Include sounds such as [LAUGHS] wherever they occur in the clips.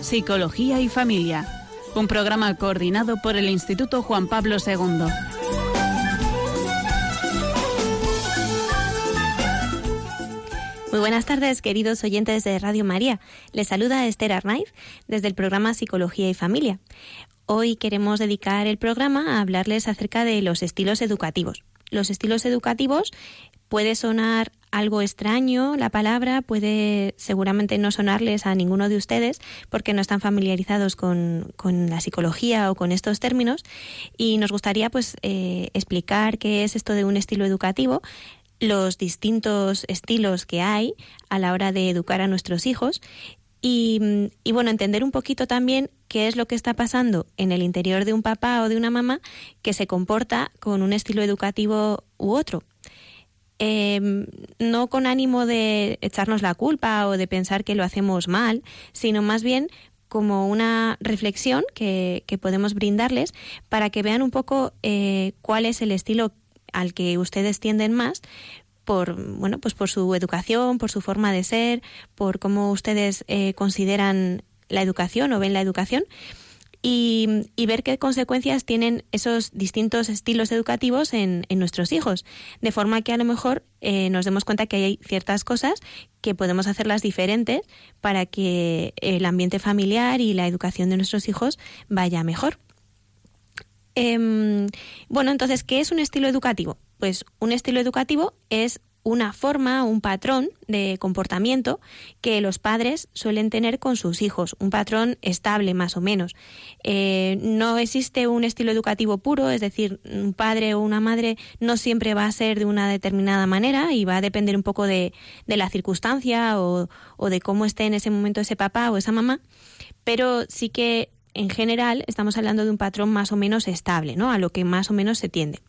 Psicología y Familia, un programa coordinado por el Instituto Juan Pablo II. Muy buenas tardes, queridos oyentes de Radio María. Les saluda Esther Arnaiz desde el programa Psicología y Familia. Hoy queremos dedicar el programa a hablarles acerca de los estilos educativos. Los estilos educativos puede sonar algo extraño la palabra, puede seguramente no sonarles a ninguno de ustedes porque no están familiarizados con, la psicología o con estos términos. Y nos gustaría pues eh, explicar qué es esto de un estilo educativo, los distintos estilos que hay a la hora de educar a nuestros hijos y, y, bueno, entender un poquito también qué es lo que está pasando en el interior de un papá o de una mamá que se comporta con un estilo educativo u otro. Em, no con ánimo de echarnos la culpa o de pensar que lo hacemos mal, sino más bien como una reflexión que, podemos brindarles para que vean un poco eh, cuál es el estilo al que ustedes tienden más por bueno pues por su educación por su forma de ser por cómo ustedes eh, consideran la educación o ven la educación y, ver qué consecuencias tienen esos distintos estilos educativos en, nuestros hijos, de forma que a lo mejor eh, nos demos cuenta que hay ciertas cosas que podemos hacerlas diferentes para que el ambiente familiar y la educación de nuestros hijos vaya mejor. Em, bueno, entonces, ¿qué es un estilo educativo? Pues un estilo educativo es una forma, un patrón de comportamiento que los padres suelen tener con sus hijos, un patrón estable más o menos. Eh, no existe un estilo educativo puro, es decir, un padre o una madre no siempre va a ser de una determinada manera y va a depender un poco de, la circunstancia o, o de cómo esté en ese momento ese papá o esa mamá, pero sí que en general estamos hablando de un patrón más o menos estable, ¿no? A lo que más o menos se tiende.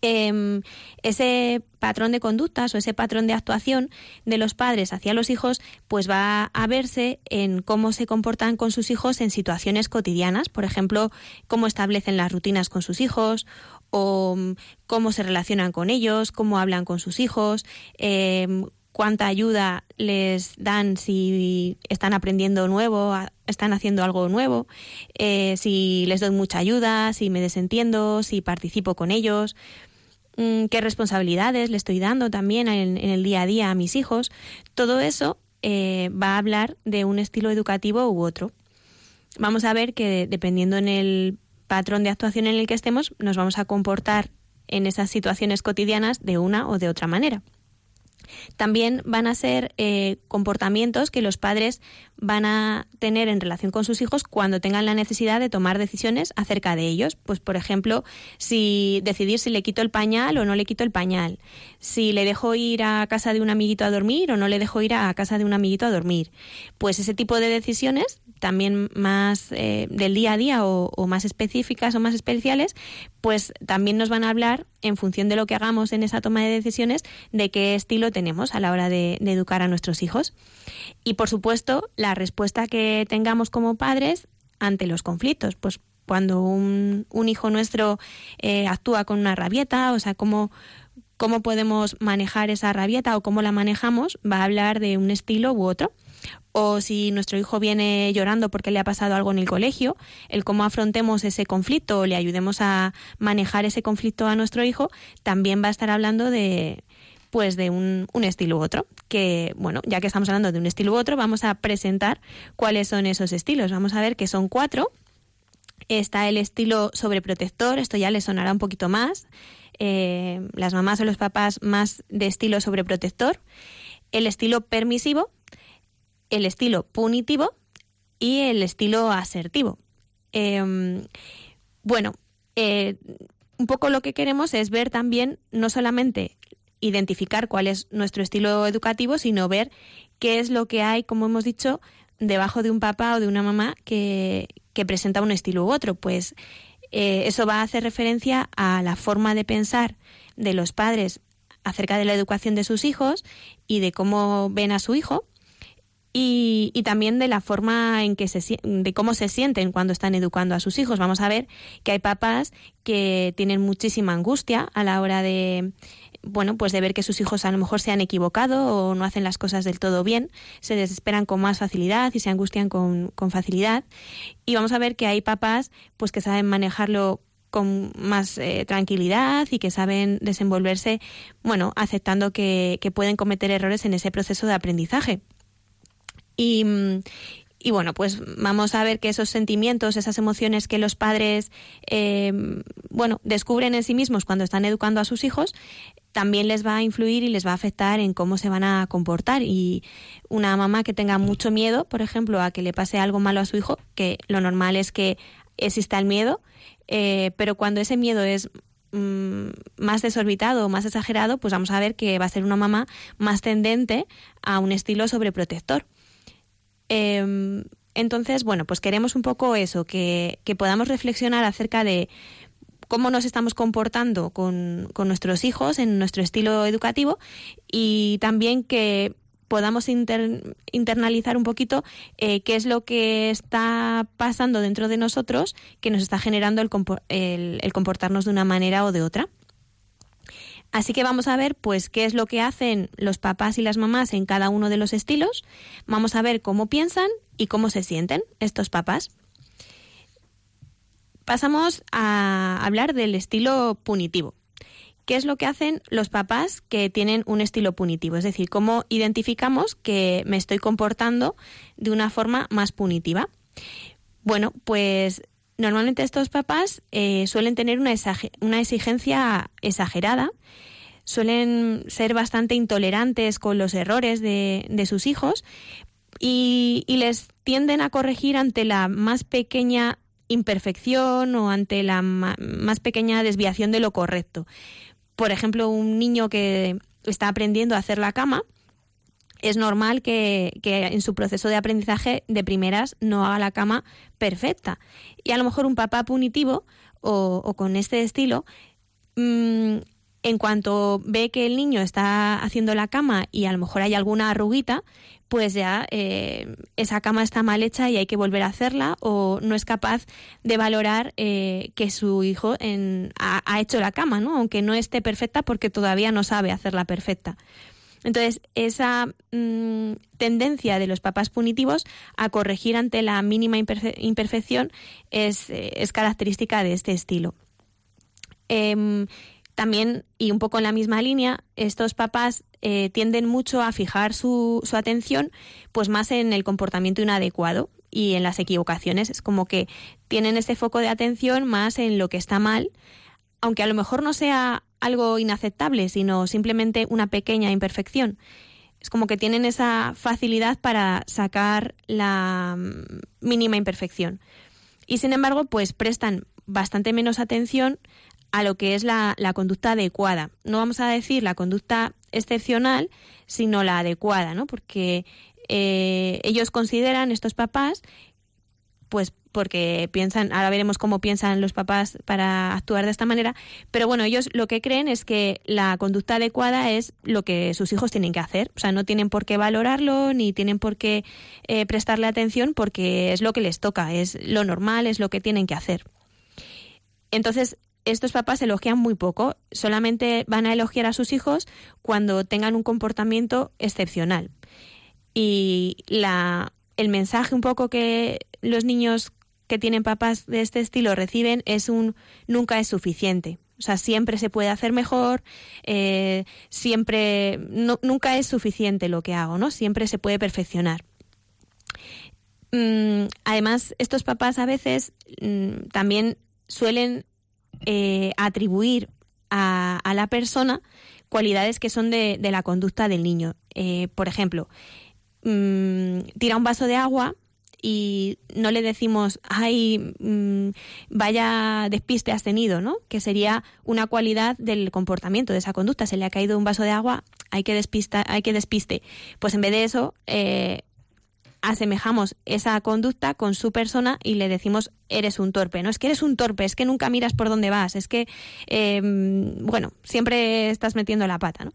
Em, ese patrón de conductas o ese patrón de actuación de los padres hacia los hijos, pues va a verse en cómo se comportan con sus hijos en situaciones cotidianas, por ejemplo, cómo establecen las rutinas con sus hijos o mm, cómo se relacionan con ellos, cómo hablan con sus hijos, em, cuánta ayuda les dan si están aprendiendo nuevo, están haciendo algo nuevo, eh, si les doy mucha ayuda, si me desentiendo, si participo con ellos, mm, qué responsabilidades le estoy dando también en, el día a día a mis hijos. Todo eso eh, va a hablar de un estilo educativo u otro. Vamos a ver que dependiendo en el patrón de actuación en el que estemos, nos vamos a comportar en esas situaciones cotidianas de una o de otra manera. También van a ser eh, comportamientos que los padres van a tener en relación con sus hijos cuando tengan la necesidad de tomar decisiones acerca de ellos. Pues, por ejemplo, si decidir si le quito el pañal o no le quito el pañal, si le dejo ir a casa de un amiguito a dormir o no le dejo ir a casa de un amiguito a dormir. Pues ese tipo de decisiones, también más eh, del día a día o más específicas o más especiales, pues también nos van a hablar, en función de lo que hagamos en esa toma de decisiones, de qué estilo tenemos a la hora de, educar a nuestros hijos. Y, por supuesto, la respuesta que tengamos como padres ante los conflictos. Pues cuando un, hijo nuestro eh, actúa con una rabieta, o sea, cómo, cómo podemos manejar esa rabieta o cómo la manejamos, va a hablar de un estilo u otro o si nuestro hijo viene llorando porque le ha pasado algo en el colegio, el cómo afrontemos ese conflicto o le ayudemos a manejar ese conflicto a nuestro hijo, también va a estar hablando de pues de un, un estilo u otro, que bueno, ya que estamos hablando de un estilo u otro, vamos a presentar cuáles son esos estilos. Vamos a ver que son cuatro. Está el estilo sobreprotector, esto ya le sonará un poquito más. Eh, las mamás o los papás más de estilo sobreprotector. El estilo permisivo, el estilo punitivo y el estilo asertivo. Em, bueno, eh, un poco lo que queremos es ver también no solamente identificar cuál es nuestro estilo educativo, sino ver qué es lo que hay, como hemos dicho, debajo de un papá o de una mamá que, presenta un estilo u otro. Pues eh, eso va a hacer referencia a la forma de pensar de los padres acerca de la educación de sus hijos y de cómo ven a su hijo y, y, también de la forma en que se de cómo se sienten cuando están educando a sus hijos. Vamos a ver que hay papás que tienen muchísima angustia a la hora de bueno, pues de ver que sus hijos a lo mejor se han equivocado o no hacen las cosas del todo bien, se desesperan con más facilidad y se angustian con, con facilidad. Y vamos a ver que hay papás pues que saben manejarlo con más eh, tranquilidad y que saben desenvolverse, bueno, aceptando que, que, pueden cometer errores en ese proceso de aprendizaje. Y, y bueno, pues vamos a ver que esos sentimientos, esas emociones que los padres, eh, bueno, descubren en sí mismos cuando están educando a sus hijos, también les va a influir y les va a afectar en cómo se van a comportar. Y una mamá que tenga mucho miedo, por ejemplo, a que le pase algo malo a su hijo, que lo normal es que exista el miedo, eh, pero cuando ese miedo es mm, más desorbitado o más exagerado, pues vamos a ver que va a ser una mamá más tendente a un estilo sobreprotector. Em, entonces, bueno, pues queremos un poco eso, que, podamos reflexionar acerca de cómo nos estamos comportando con, nuestros hijos en nuestro estilo educativo y también que podamos internalizar un poquito eh, qué es lo que está pasando dentro de nosotros que nos está generando el comportarnos de una manera o de otra. Así que vamos a ver pues qué es lo que hacen los papás y las mamás en cada uno de los estilos. Vamos a ver cómo piensan y cómo se sienten estos papás. Pasamos a hablar del estilo punitivo. ¿Qué es lo que hacen los papás que tienen un estilo punitivo? Es decir, cómo identificamos que me estoy comportando de una forma más punitiva. Bueno, pues Normalmente estos papás eh, suelen tener una, una exigencia exagerada, suelen ser bastante intolerantes con los errores de, sus hijos y, les tienden a corregir ante la más pequeña imperfección o ante la más pequeña desviación de lo correcto. Por ejemplo, un niño que está aprendiendo a hacer la cama, es normal que, en su proceso de aprendizaje de primeras no haga la cama perfecta. Y a lo mejor un papá punitivo o, con este estilo, mm, en cuanto ve que el niño está haciendo la cama y a lo mejor hay alguna arruguita, pues ya eh, esa cama está mal hecha y hay que volver a hacerla o no es capaz de valorar eh, que su hijo ha, ha, hecho la cama, ¿no? aunque no esté perfecta porque todavía no sabe hacerla perfecta. Entonces, esa mm, tendencia de los papás punitivos a corregir ante la mínima imperfección es, eh, es, característica de este estilo. Em, también, y un poco en la misma línea, estos papás eh, tienden mucho a fijar su, su atención pues más en el comportamiento inadecuado y en las equivocaciones. Es como que tienen ese foco de atención más en lo que está mal, aunque a lo mejor no sea algo inaceptable, sino simplemente una pequeña imperfección. Es como que tienen esa facilidad para sacar la mm, mínima imperfección. Y sin embargo, pues prestan bastante menos atención a lo que es la, conducta adecuada. No vamos a decir la conducta excepcional, sino la adecuada, ¿no? Porque eh, ellos consideran, estos papás, pues porque piensan, ahora veremos cómo piensan los papás para actuar de esta manera, pero bueno, ellos lo que creen es que la conducta adecuada es lo que sus hijos tienen que hacer, o sea, no tienen por qué valorarlo ni tienen por qué eh, prestarle atención porque es lo que les toca, es lo normal, es lo que tienen que hacer. Entonces, estos papás elogian muy poco, solamente van a elogiar a sus hijos cuando tengan un comportamiento excepcional. Y la, el mensaje un poco que los niños que tienen papás de este estilo reciben es un nunca es suficiente. O sea, siempre se puede hacer mejor, eh, siempre, nunca es suficiente lo que hago, ¿no? Siempre se puede perfeccionar. Mm, además, estos papás a veces mm, también suelen eh, atribuir a, la persona cualidades que son de, la conducta del niño. Eh, por ejemplo, mm, tira un vaso de agua y no le decimos, ay, mm, vaya despiste has tenido, ¿no? Que sería una cualidad del comportamiento, de esa conducta. Se le ha caído un vaso de agua, hay que, despista, hay que despiste. Pues en vez de eso, eh, asemejamos esa conducta con su persona y le decimos eres un torpe, no es que eres un torpe, es que nunca miras por dónde vas, es que, em, bueno, siempre estás metiendo la pata, ¿no?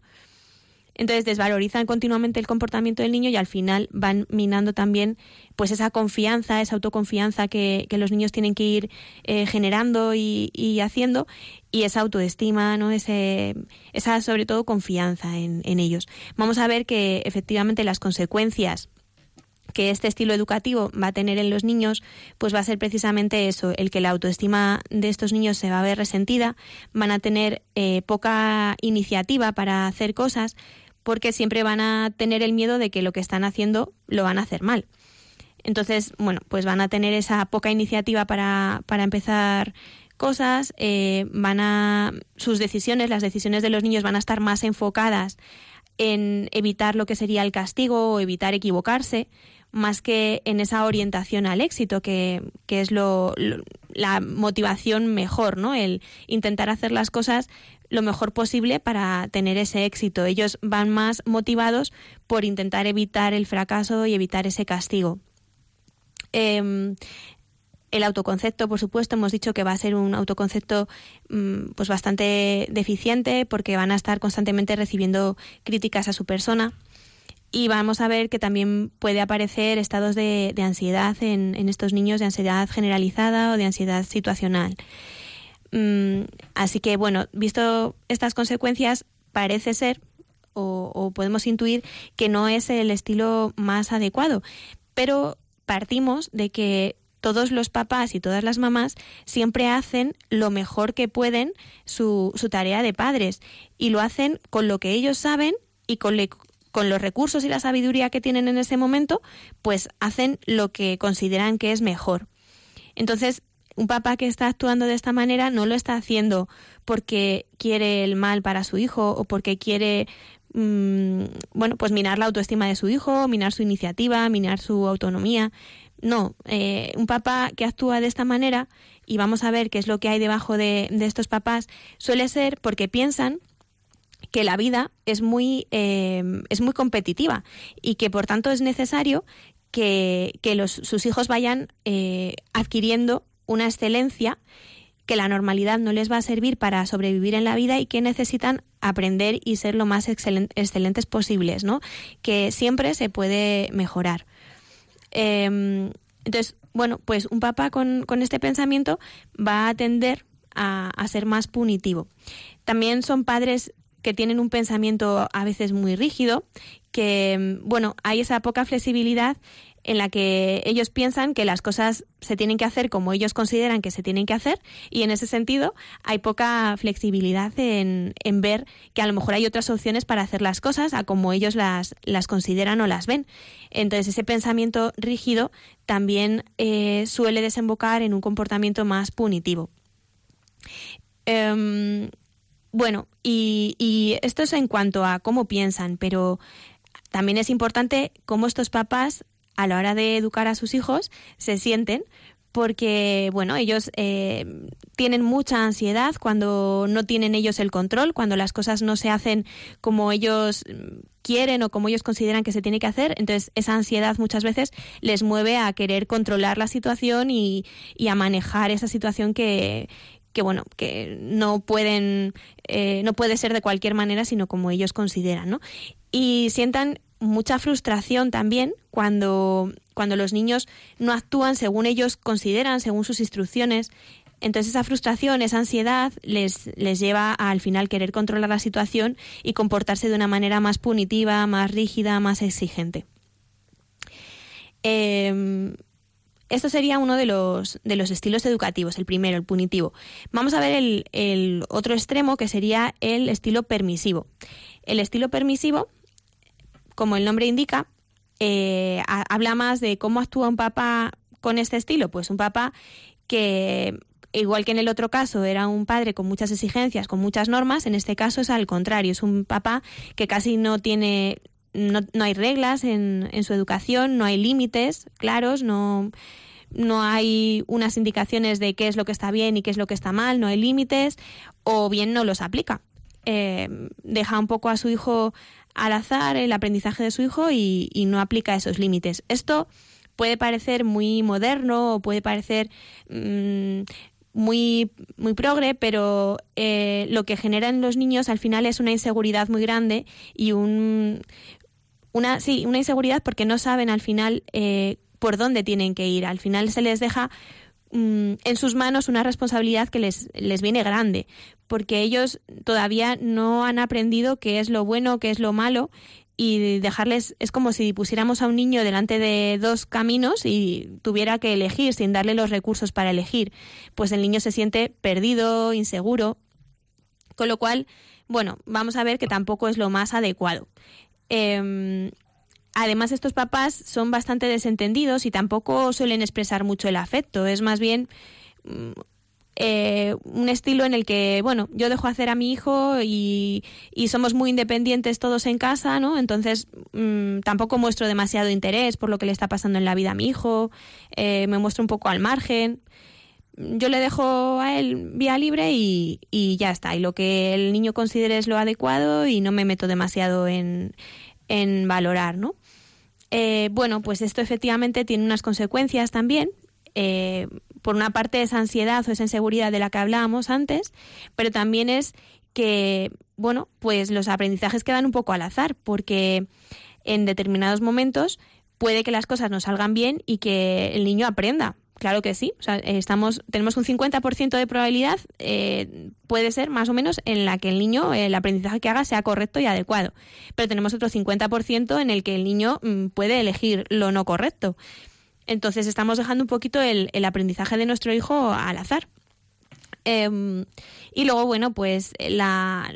Entonces desvalorizan continuamente el comportamiento del niño y al final van minando también pues esa confianza, esa autoconfianza que, los niños tienen que ir eh, generando y, haciendo y esa autoestima, ¿no? Ese, esa sobre todo confianza en, en ellos. Vamos a ver que efectivamente las consecuencias que este estilo educativo va a tener en los niños, pues va a ser precisamente eso, el que la autoestima de estos niños se va a ver resentida, van a tener eh, poca iniciativa para hacer cosas, porque siempre van a tener el miedo de que lo que están haciendo lo van a hacer mal. Entonces, bueno, pues van a tener esa poca iniciativa para, para empezar cosas, eh, van a sus decisiones, las decisiones de los niños van a estar más enfocadas en evitar lo que sería el castigo o evitar equivocarse, más que en esa orientación al éxito, que, es lo, la motivación mejor, ¿no? El intentar hacer las cosas lo mejor posible para tener ese éxito. Ellos van más motivados por intentar evitar el fracaso y evitar ese castigo. Em, el autoconcepto, por supuesto, hemos dicho que va a ser un autoconcepto mm, pues bastante deficiente porque van a estar constantemente recibiendo críticas a su persona y vamos a ver que también puede aparecer estados de, ansiedad en, estos niños, de ansiedad generalizada o de ansiedad situacional. Mm, así que, bueno, visto estas consecuencias, parece ser o, o podemos intuir que no es el estilo más adecuado, pero partimos de que todos los papás y todas las mamás siempre hacen lo mejor que pueden su, su tarea de padres y lo hacen con lo que ellos saben y con, con los recursos y la sabiduría que tienen en ese momento, pues hacen lo que consideran que es mejor. Entonces, un papá que está actuando de esta manera no lo está haciendo porque quiere el mal para su hijo o porque quiere mm, bueno, pues minar la autoestima de su hijo, minar su iniciativa, minar su autonomía. No, eh, un papá que actúa de esta manera, y vamos a ver qué es lo que hay debajo de estos papás, suele ser porque piensan que la vida es muy, eh, es muy competitiva y que por tanto es necesario que, los, sus hijos vayan eh, adquiriendo una excelencia que la normalidad no les va a servir para sobrevivir en la vida y que necesitan aprender y ser lo más excelentes posibles, ¿no? Que siempre se puede mejorar. Em, entonces, bueno, pues un papá con, con, este pensamiento va a tender a, a ser más punitivo. También son padres que tienen un pensamiento a veces muy rígido, que, bueno, hay esa poca flexibilidad en la que ellos piensan que las cosas se tienen que hacer como ellos consideran que se tienen que hacer y en ese sentido hay poca flexibilidad en, ver que a lo mejor hay otras opciones para hacer las cosas a como ellos las, las consideran o las ven. Entonces ese pensamiento rígido también eh, suele desembocar en un comportamiento más punitivo. Em, bueno, y, esto es en cuanto a cómo piensan, pero también es importante cómo estos papás a la hora de educar a sus hijos se sienten porque bueno ellos eh, tienen mucha ansiedad cuando no tienen ellos el control cuando las cosas no se hacen como ellos quieren o como ellos consideran que se tiene que hacer. Entonces esa ansiedad muchas veces les mueve a querer controlar la situación y a manejar esa situación que, que bueno que no pueden eh, no puede ser de cualquier manera sino como ellos consideran no y sientan mucha frustración también cuando cuando los niños no actúan según ellos consideran según sus instrucciones entonces esa frustración, esa ansiedad les, les lleva a, al final querer controlar la situación y comportarse de una manera más punitiva, más rígida, más exigente. Eh, esto sería uno de los, de los estilos educativos, el primero, el punitivo. Vamos a ver el, el otro extremo, que sería el estilo permisivo. El estilo permisivo, como el nombre indica, eh, habla más de cómo actúa un papá con este estilo. Pues un papá que igual que en el otro caso era un padre con muchas exigencias, con muchas normas, en este caso es al contrario, es un papá que casi no tiene no, no hay reglas en, en, su educación, no hay límites claros, no, no hay unas indicaciones de qué es lo que está bien y qué es lo que está mal, no hay límites, o bien no los aplica. Eh, deja un poco a su hijo al azar el aprendizaje de su hijo y, no aplica esos límites. Esto puede parecer muy moderno o puede parecer mm, muy, muy progre, pero eh, lo que genera en los niños al final es una inseguridad muy grande y un, una, sí, una inseguridad porque no saben al final eh, por dónde tienen que ir. Al final se les deja mm, en sus manos una responsabilidad que les, les viene grande, porque ellos todavía no han aprendido qué es lo bueno, qué es lo malo, y dejarles es como si pusiéramos a un niño delante de dos caminos y tuviera que elegir sin darle los recursos para elegir, pues el niño se siente perdido, inseguro, con lo cual, bueno, vamos a ver que tampoco es lo más adecuado. Em, además, estos papás son bastante desentendidos y tampoco suelen expresar mucho el afecto, es más bien mm, eh, un estilo en el que, bueno, yo dejo hacer a mi hijo y, somos muy independientes todos en casa, ¿no? Entonces mm, tampoco muestro demasiado interés por lo que le está pasando en la vida a mi hijo, eh, me muestro un poco al margen. Yo le dejo a él vía libre y, ya está. Y lo que el niño considere es lo adecuado y no me meto demasiado en, en valorar, ¿no? Eh, bueno, pues esto efectivamente tiene unas consecuencias también. Eh, por una parte esa ansiedad o esa inseguridad de la que hablábamos antes, pero también es que, bueno, pues los aprendizajes quedan un poco al azar, porque en determinados momentos puede que las cosas no salgan bien y que el niño aprenda. Claro que sí, o sea, estamos, tenemos un 50% de probabilidad, eh, puede ser más o menos, en la que el niño, el aprendizaje que haga sea correcto y adecuado. Pero tenemos otro 50% en el que el niño mm, puede elegir lo no correcto. Entonces estamos dejando un poquito el, aprendizaje de nuestro hijo al azar. Em, y luego, bueno, pues la,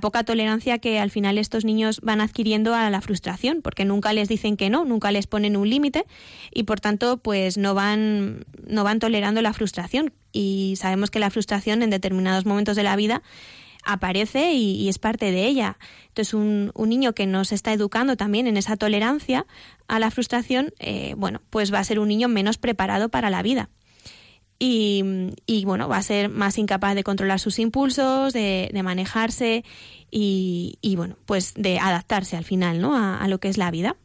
poca tolerancia que al final estos niños van adquiriendo a la frustración, porque nunca les dicen que no, nunca les ponen un límite y por tanto, pues no van, no van tolerando la frustración. Y sabemos que la frustración en determinados momentos de la vida aparece y, es parte de ella. Entonces, un, un, niño que nos está educando también en esa tolerancia a la frustración, eh, bueno, pues va a ser un niño menos preparado para la vida. Y, bueno, va a ser más incapaz de controlar sus impulsos, de, de manejarse y, y, bueno, pues de adaptarse al final, ¿no? A, lo que es la vida.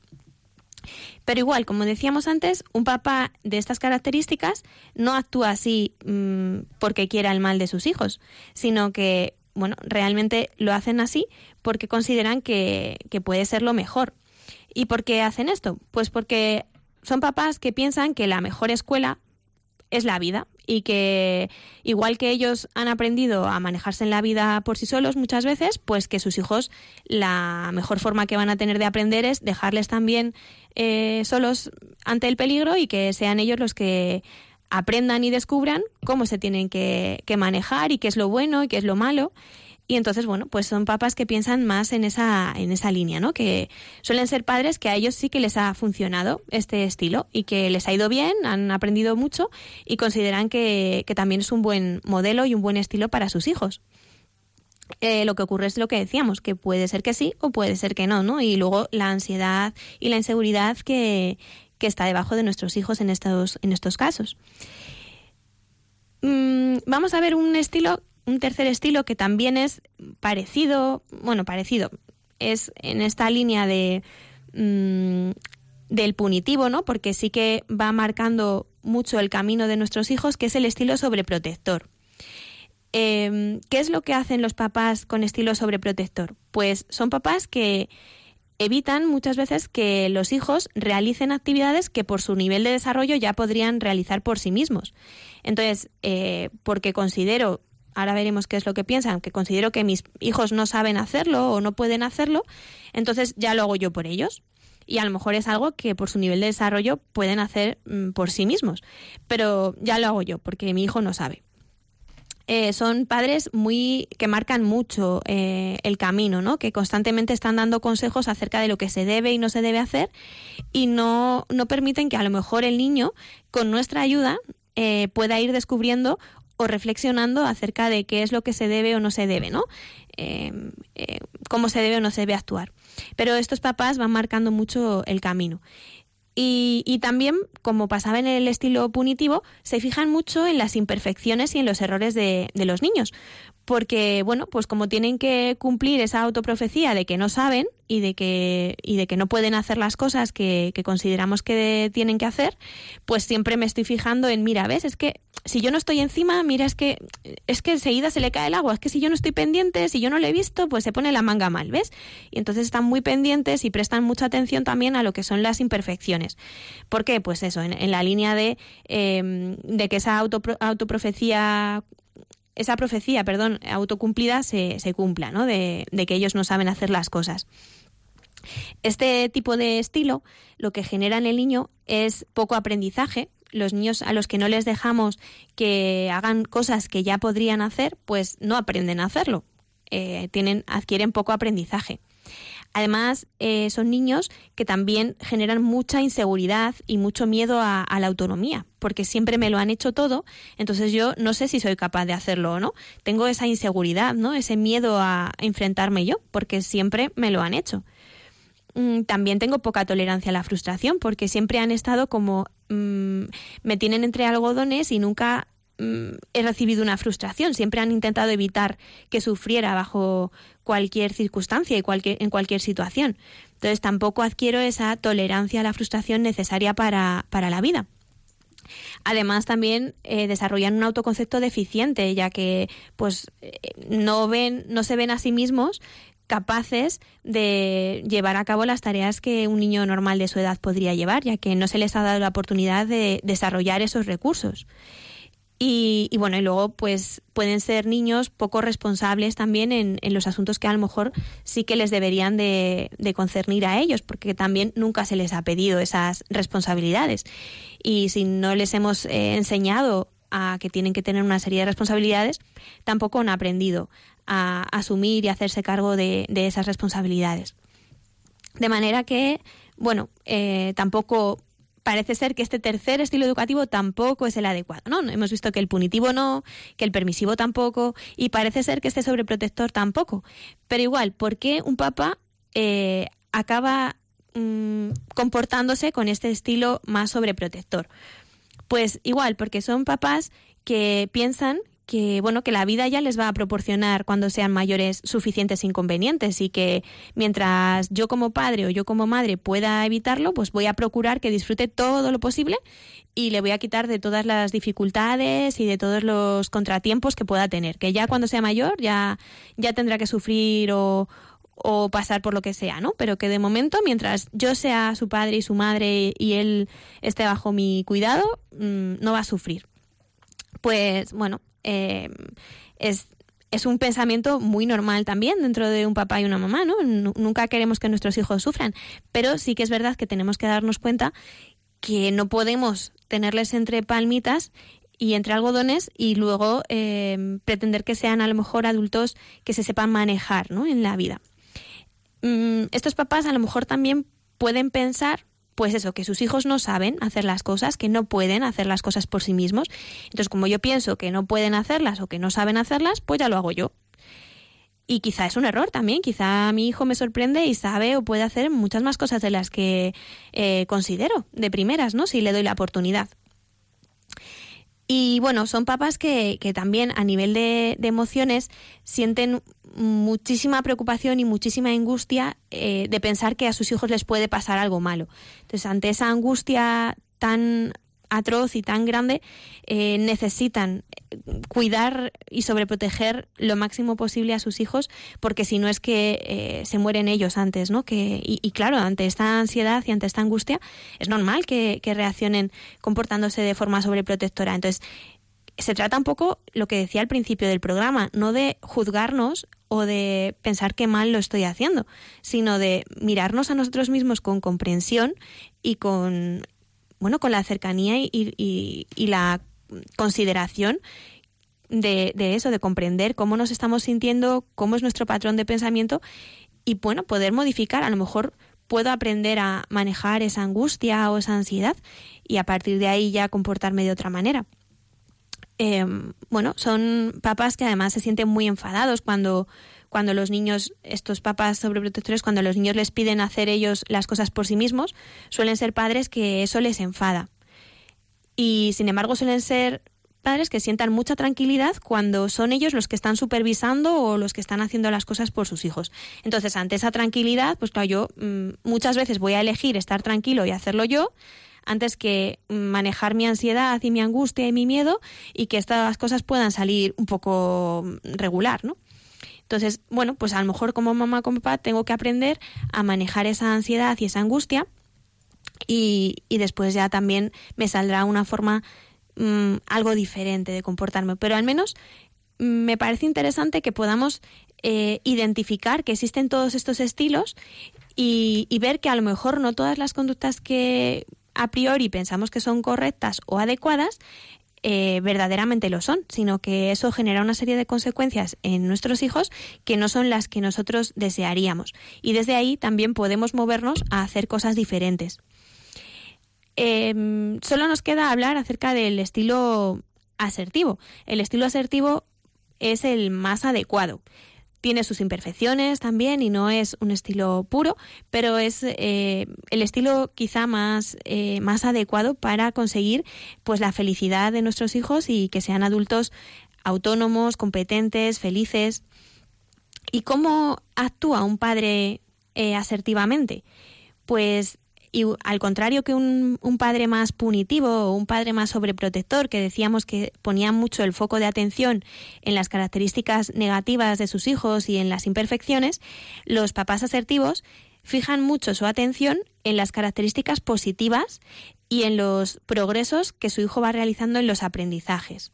Pero igual, como decíamos antes, un papá de estas características no actúa así mm, porque quiera el mal de sus hijos, sino que bueno, realmente lo hacen así porque consideran que, puede ser lo mejor. ¿Y por qué hacen esto? Pues porque son papás que piensan que la mejor escuela es la vida y que igual que ellos han aprendido a manejarse en la vida por sí solos muchas veces, pues que sus hijos la mejor forma que van a tener de aprender es dejarles también eh, solos ante el peligro y que sean ellos los que aprendan y descubran cómo se tienen que, manejar y qué es lo bueno y qué es lo malo. Y entonces, bueno, pues son papás que piensan más en esa, en esa línea, ¿no? Que suelen ser padres que a ellos sí que les ha funcionado este estilo y que les ha ido bien, han aprendido mucho y consideran que, también es un buen modelo y un buen estilo para sus hijos. Eh, lo que ocurre es lo que decíamos, que puede ser que sí o puede ser que no, ¿no? Y luego la ansiedad y la inseguridad que, que está debajo de nuestros hijos en estos, en estos casos. Mm, vamos a ver un estilo, un tercer estilo que también es parecido, bueno, parecido, es en esta línea de mm, del punitivo, ¿no? Porque sí que va marcando mucho el camino de nuestros hijos, que es el estilo sobreprotector. Eh, ¿Qué es lo que hacen los papás con estilo sobreprotector? Pues son papás que evitan muchas veces que los hijos realicen actividades que por su nivel de desarrollo ya podrían realizar por sí mismos. Entonces, eh, porque considero, ahora veremos qué es lo que piensan, que considero que mis hijos no saben hacerlo o no pueden hacerlo, entonces ya lo hago yo por ellos. Y a lo mejor es algo que por su nivel de desarrollo pueden hacer mm, por sí mismos, pero ya lo hago yo porque mi hijo no sabe. Eh, son padres muy que marcan mucho eh, el camino, ¿no? Que constantemente están dando consejos acerca de lo que se debe y no se debe hacer y no, no permiten que a lo mejor el niño, con nuestra ayuda, eh, pueda ir descubriendo o reflexionando acerca de qué es lo que se debe o no se debe, ¿no? cómo se debe o no se debe actuar. Pero estos papás van marcando mucho el camino. Y, también, como pasaba en el estilo punitivo, se fijan mucho en las imperfecciones y en los errores de, los niños. Porque bueno, pues como tienen que cumplir esa autoprofecía de que no saben y de que y de que no pueden hacer las cosas que, que consideramos que tienen que hacer, pues siempre me estoy fijando en mira, ves, es que si yo no estoy encima, mira, es que es que enseguida se le cae el agua, es que si yo no estoy pendiente, si yo no le he visto, pues se pone la manga mal, ¿ves? Y entonces están muy pendientes y prestan mucha atención también a lo que son las imperfecciones. ¿Por qué? Pues eso, en, la línea de, em, de que esa auto, autoprofecía esa profecía, perdón, autocumplida se, se cumpla, ¿no? De, de que ellos no saben hacer las cosas. Este tipo de estilo lo que genera en el niño es poco aprendizaje. Los niños a los que no les dejamos que hagan cosas que ya podrían hacer, pues no aprenden a hacerlo. Eh, tienen, adquieren poco aprendizaje. Además, eh, son niños que también generan mucha inseguridad y mucho miedo a, la autonomía, porque siempre me lo han hecho todo, entonces yo no sé si soy capaz de hacerlo o no. Tengo esa inseguridad, ¿no? Ese miedo a enfrentarme yo, porque siempre me lo han hecho. Mm, también tengo poca tolerancia a la frustración, porque siempre han estado como mm, me tienen entre algodones y nunca mm, he recibido una frustración. Siempre han intentado evitar que sufriera bajo cualquier circunstancia y cualquier, en cualquier situación. Entonces tampoco adquiero esa tolerancia a la frustración necesaria para, para la vida. Además, también eh, desarrollan un autoconcepto deficiente, ya que pues eh, no ven, no se ven a sí mismos capaces de llevar a cabo las tareas que un niño normal de su edad podría llevar, ya que no se les ha dado la oportunidad de desarrollar esos recursos. Y, bueno, y luego pues pueden ser niños poco responsables también en, los asuntos que a lo mejor sí que les deberían de, concernir a ellos, porque también nunca se les ha pedido esas responsabilidades. Y si no les hemos eh, enseñado a que tienen que tener una serie de responsabilidades, tampoco han aprendido a asumir y hacerse cargo de, esas responsabilidades. De manera que, bueno, eh, tampoco parece ser que este tercer estilo educativo tampoco es el adecuado, ¿no? Hemos visto que el punitivo no, que el permisivo tampoco, y parece ser que este sobreprotector tampoco. Pero igual, ¿por qué un papá eh, acaba mm, comportándose con este estilo más sobreprotector? Pues igual, porque son papás que piensan que bueno que la vida ya les va a proporcionar cuando sean mayores suficientes inconvenientes y que mientras yo como padre o yo como madre pueda evitarlo pues voy a procurar que disfrute todo lo posible y le voy a quitar de todas las dificultades y de todos los contratiempos que pueda tener que ya cuando sea mayor ya ya tendrá que sufrir o, o pasar por lo que sea, ¿no? Pero que de momento, mientras yo sea su padre y su madre y él esté bajo mi cuidado, mm, no va a sufrir. Pues bueno, eh, es, es un pensamiento muy normal también dentro de un papá y una mamá, ¿no? Nunca queremos que nuestros hijos sufran, pero sí que es verdad que tenemos que darnos cuenta que no podemos tenerles entre palmitas y entre algodones y luego eh, pretender que sean a lo mejor adultos que se sepan manejar ¿no? en la vida. Mm, estos papás a lo mejor también pueden pensar pues eso, que sus hijos no saben hacer las cosas, que no pueden hacer las cosas por sí mismos. Entonces, como yo pienso que no pueden hacerlas o que no saben hacerlas, pues ya lo hago yo. Y quizá es un error también, quizá mi hijo me sorprende y sabe o puede hacer muchas más cosas de las que eh, considero de primeras, ¿no? Si le doy la oportunidad. Y bueno, son papás que, que también a nivel de, de, emociones sienten muchísima preocupación y muchísima angustia eh, de pensar que a sus hijos les puede pasar algo malo. Entonces, ante esa angustia tan atroz y tan grande, eh, necesitan cuidar y sobreproteger lo máximo posible a sus hijos, porque si no es que eh, se mueren ellos antes, ¿no? Que, y, claro, ante esta ansiedad y ante esta angustia, es normal que, que reaccionen comportándose de forma sobreprotectora. Entonces, se trata un poco lo que decía al principio del programa, no de juzgarnos o de pensar que mal lo estoy haciendo, sino de mirarnos a nosotros mismos con comprensión y con bueno, con la cercanía y, y, la consideración de, de, eso, de comprender cómo nos estamos sintiendo, cómo es nuestro patrón de pensamiento y, bueno, poder modificar. A lo mejor puedo aprender a manejar esa angustia o esa ansiedad y a partir de ahí ya comportarme de otra manera. Em, bueno, son papás que además se sienten muy enfadados cuando cuando los niños, estos papás sobreprotectores, cuando los niños les piden hacer ellos las cosas por sí mismos, suelen ser padres que eso les enfada. Y sin embargo suelen ser padres que sientan mucha tranquilidad cuando son ellos los que están supervisando o los que están haciendo las cosas por sus hijos. Entonces, ante esa tranquilidad, pues claro, yo mm, muchas veces voy a elegir estar tranquilo y hacerlo yo antes que manejar mi ansiedad y mi angustia y mi miedo y que estas cosas puedan salir un poco regular, ¿no? Entonces, bueno, pues a lo mejor como mamá, como papá, tengo que aprender a manejar esa ansiedad y esa angustia y, y después ya también me saldrá una forma mm, algo diferente de comportarme. Pero al menos mm, me parece interesante que podamos eh, identificar que existen todos estos estilos y, y, ver que a lo mejor no todas las conductas que a priori pensamos que son correctas o adecuadas eh, verdaderamente lo son, sino que eso genera una serie de consecuencias en nuestros hijos que no son las que nosotros desearíamos. Y desde ahí también podemos movernos a hacer cosas diferentes. Em, solo nos queda hablar acerca del estilo asertivo. El estilo asertivo es el más adecuado. Tiene sus imperfecciones también y no es un estilo puro, pero es eh, el estilo quizá más, eh, más adecuado para conseguir pues la felicidad de nuestros hijos y que sean adultos autónomos, competentes, felices. ¿Y cómo actúa un padre eh, asertivamente? Pues y al contrario que un, padre más punitivo o un padre más sobreprotector, que decíamos que ponía mucho el foco de atención en las características negativas de sus hijos y en las imperfecciones, los papás asertivos fijan mucho su atención en las características positivas y en los progresos que su hijo va realizando en los aprendizajes.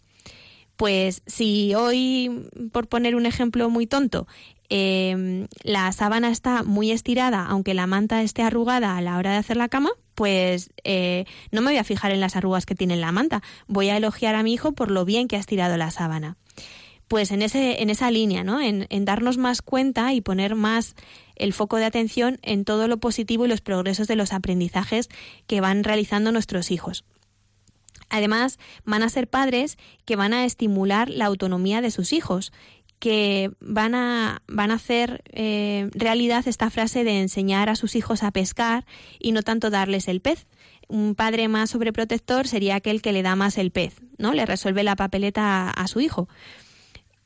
Pues si hoy, por poner un ejemplo muy tonto, eh, la sábana está muy estirada, aunque la manta esté arrugada a la hora de hacer la cama, pues eh, no me voy a fijar en las arrugas que tiene la manta. Voy a elogiar a mi hijo por lo bien que ha estirado la sábana. Pues en, ese, en esa línea, ¿no? En darnos más cuenta y poner más el foco de atención en todo lo positivo y los progresos de los aprendizajes que van realizando nuestros hijos. Además, van a ser padres que van a estimular la autonomía de sus hijos que van a, van a hacer eh, realidad esta frase de enseñar a sus hijos a pescar y no tanto darles el pez. Un padre más sobreprotector sería aquel que le da más el pez, ¿no? Le resuelve la papeleta a, su hijo.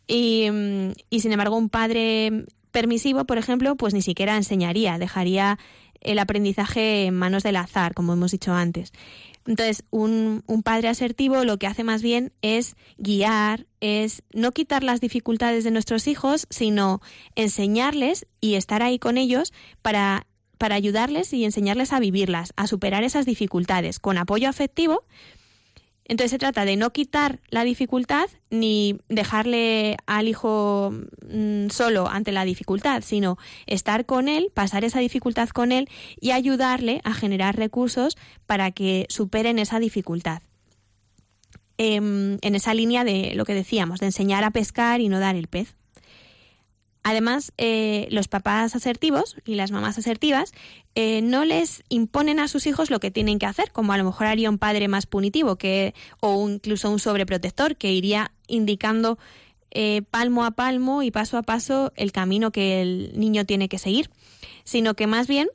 Y, y, sin embargo, un padre permisivo, por ejemplo, pues ni siquiera enseñaría, dejaría el aprendizaje en manos del azar, como hemos dicho antes. Entonces, un, un, padre asertivo lo que hace más bien es guiar, es no quitar las dificultades de nuestros hijos, sino enseñarles y estar ahí con ellos para, para ayudarles y enseñarles a vivirlas, a superar esas dificultades con apoyo afectivo, entonces se trata de no quitar la dificultad ni dejarle al hijo mm, solo ante la dificultad, sino estar con él, pasar esa dificultad con él y ayudarle a generar recursos para que superen esa dificultad. Em, en esa línea de lo que decíamos, de enseñar a pescar y no dar el pez. Además, eh, los papás asertivos y las mamás asertivas eh, no les imponen a sus hijos lo que tienen que hacer, como a lo mejor haría un padre más punitivo o incluso un sobreprotector que iría indicando eh, palmo a palmo y paso a paso el camino que el niño tiene que seguir, sino que más bien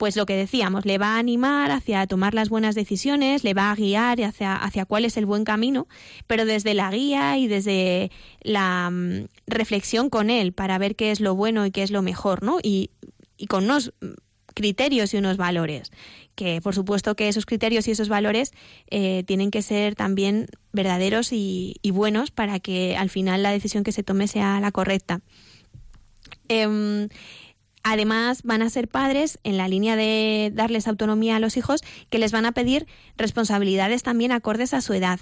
pues lo que decíamos, le va a animar hacia tomar las buenas decisiones, le va a guiar hacia, hacia cuál es el buen camino, pero desde la guía y desde la mm, reflexión con él para ver qué es lo bueno y qué es lo mejor, ¿no? Y, y con unos criterios y unos valores, que por supuesto que esos criterios y esos valores eh, tienen que ser también verdaderos y, buenos para que al final la decisión que se tome sea la correcta. Eh, Además, van a ser padres en la línea de darles autonomía a los hijos que les van a pedir responsabilidades también acordes a su edad.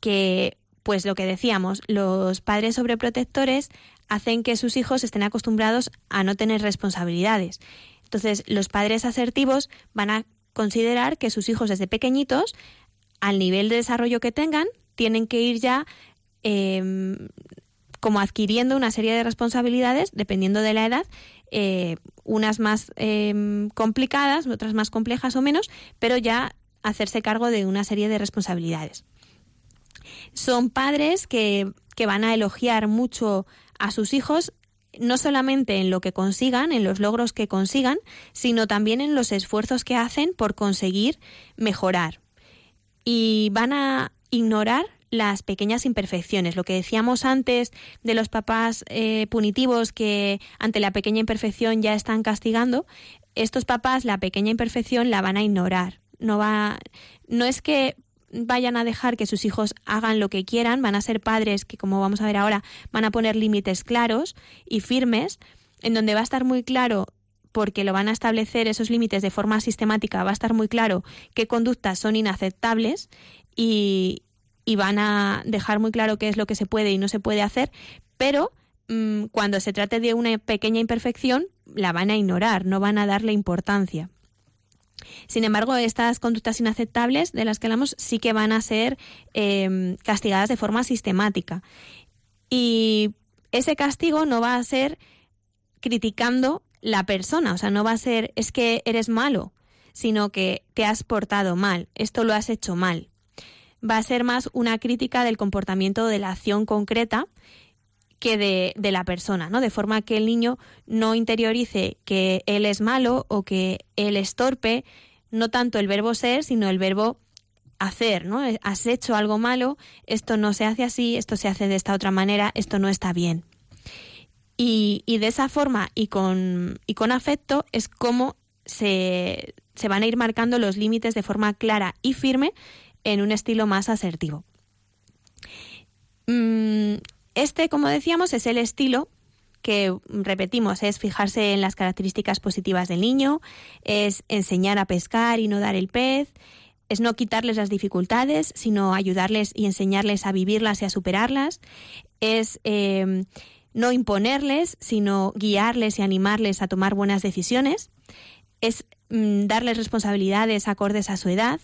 Que, pues lo que decíamos, los padres sobreprotectores hacen que sus hijos estén acostumbrados a no tener responsabilidades. Entonces, los padres asertivos van a considerar que sus hijos desde pequeñitos, al nivel de desarrollo que tengan, tienen que ir ya em, como adquiriendo una serie de responsabilidades, dependiendo de la edad, eh, unas más em, complicadas, otras más complejas o menos, pero ya hacerse cargo de una serie de responsabilidades. Son padres que, que van a elogiar mucho a sus hijos no solamente en lo que consigan, en los logros que consigan, sino también en los esfuerzos que hacen por conseguir mejorar. Y van a ignorar las pequeñas imperfecciones. Lo que decíamos antes de los papás eh, punitivos que ante la pequeña imperfección ya están castigando, estos papás la pequeña imperfección la van a ignorar. No va, no es que vayan a dejar que sus hijos hagan lo que quieran, van a ser padres que, como vamos a ver ahora, van a poner límites claros y firmes, en donde va a estar muy claro porque lo van a establecer esos límites de forma sistemática, va a estar muy claro qué conductas son inaceptables y, van a dejar muy claro qué es lo que se puede y no se puede hacer, pero mm, cuando se trate de una pequeña imperfección, la van a ignorar, no van a darle importancia. Sin embargo, estas conductas inaceptables de las que hablamos sí que van a ser em, castigadas de forma sistemática. Y ese castigo no va a ser criticando la persona, o sea, no va a ser es que eres malo, sino que te has portado mal, esto lo has hecho mal. Va a ser más una crítica del comportamiento de la acción concreta que de, de, la persona, ¿no? De forma que el niño no interiorice que él es malo o que él es torpe, no tanto el verbo ser, sino el verbo hacer, ¿no? Has hecho algo malo, esto no se hace así, esto se hace de esta otra manera, esto no está bien. Y, de esa forma y con, y con afecto es como se, se van a ir marcando los límites de forma clara y firme en un estilo más asertivo. Mm, este, como decíamos, es el estilo que, repetimos, es fijarse en las características positivas del niño, es enseñar a pescar y no dar el pez, es no quitarles las dificultades, sino ayudarles y enseñarles a vivirlas y a superarlas, es eh, no imponerles, sino guiarles y animarles a tomar buenas decisiones, es mm, darles responsabilidades acordes a su edad,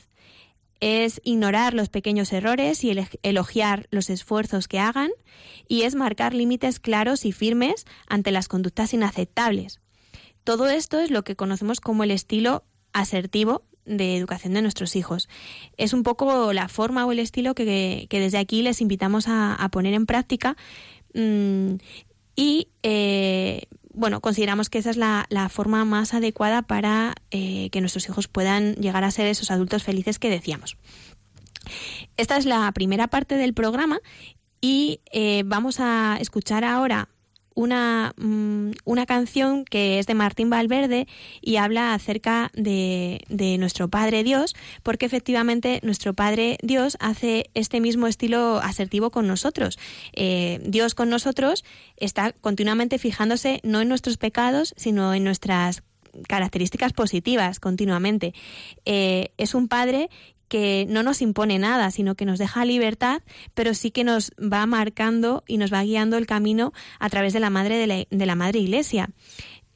es ignorar los pequeños errores y elogiar los esfuerzos que hagan, y es marcar límites claros y firmes ante las conductas inaceptables. Todo esto es lo que conocemos como el estilo asertivo de educación de nuestros hijos. Es un poco la forma o el estilo que, desde aquí les invitamos a poner en práctica Mm, y eh, bueno, consideramos que esa es la, forma más adecuada para eh, que nuestros hijos puedan llegar a ser esos adultos felices que decíamos. Esta es la primera parte del programa y eh, vamos a escuchar ahora una, mm, una canción que es de Martín Valverde y habla acerca de, de, nuestro Padre Dios, porque efectivamente nuestro Padre Dios hace este mismo estilo asertivo con nosotros. Eh, Dios con nosotros está continuamente fijándose no en nuestros pecados, sino en nuestras características positivas continuamente. Eh, es un padre que no nos impone nada, sino que nos deja libertad, pero sí que nos va marcando y nos va guiando el camino a través de la madre de la, madre iglesia.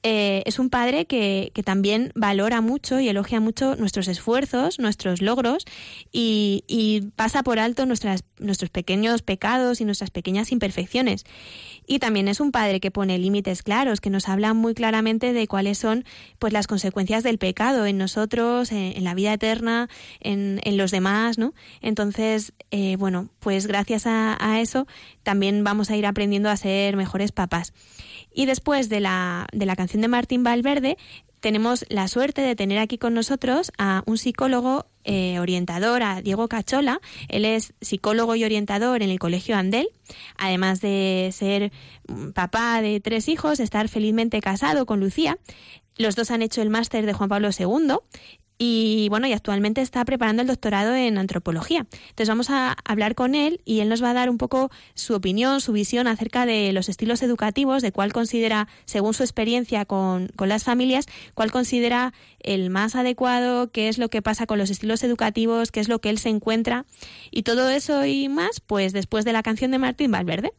Eh, es un padre que, que, también valora mucho y elogia mucho nuestros esfuerzos, nuestros logros y, pasa por alto nuestros pequeños pecados y nuestras pequeñas imperfecciones. Y también es un padre que pone límites claros, que nos habla muy claramente de cuáles son pues las consecuencias del pecado en nosotros, en, la vida eterna, en, en, los demás, ¿no? Entonces, eh, bueno, pues gracias a, a eso también vamos a ir aprendiendo a ser mejores papás. Y después de la, de la canción de Martín Valverde, tenemos la suerte de tener aquí con nosotros a un psicólogo eh, orientador, a Diego Cachola. Él es psicólogo y orientador en el Colegio Andel, además de ser papá de tres hijos, estar felizmente casado con Lucía. Los dos han hecho el máster de Juan Pablo II y bueno, y actualmente está preparando el doctorado en antropología. Entonces vamos a hablar con él y él nos va a dar un poco su opinión, su visión acerca de los estilos educativos, de cuál considera, según su experiencia con, con las familias, cuál considera el más adecuado, qué es lo que pasa con los estilos educativos, qué es lo que él se encuentra. Y todo eso y más, pues después de la canción de Martín Valverde.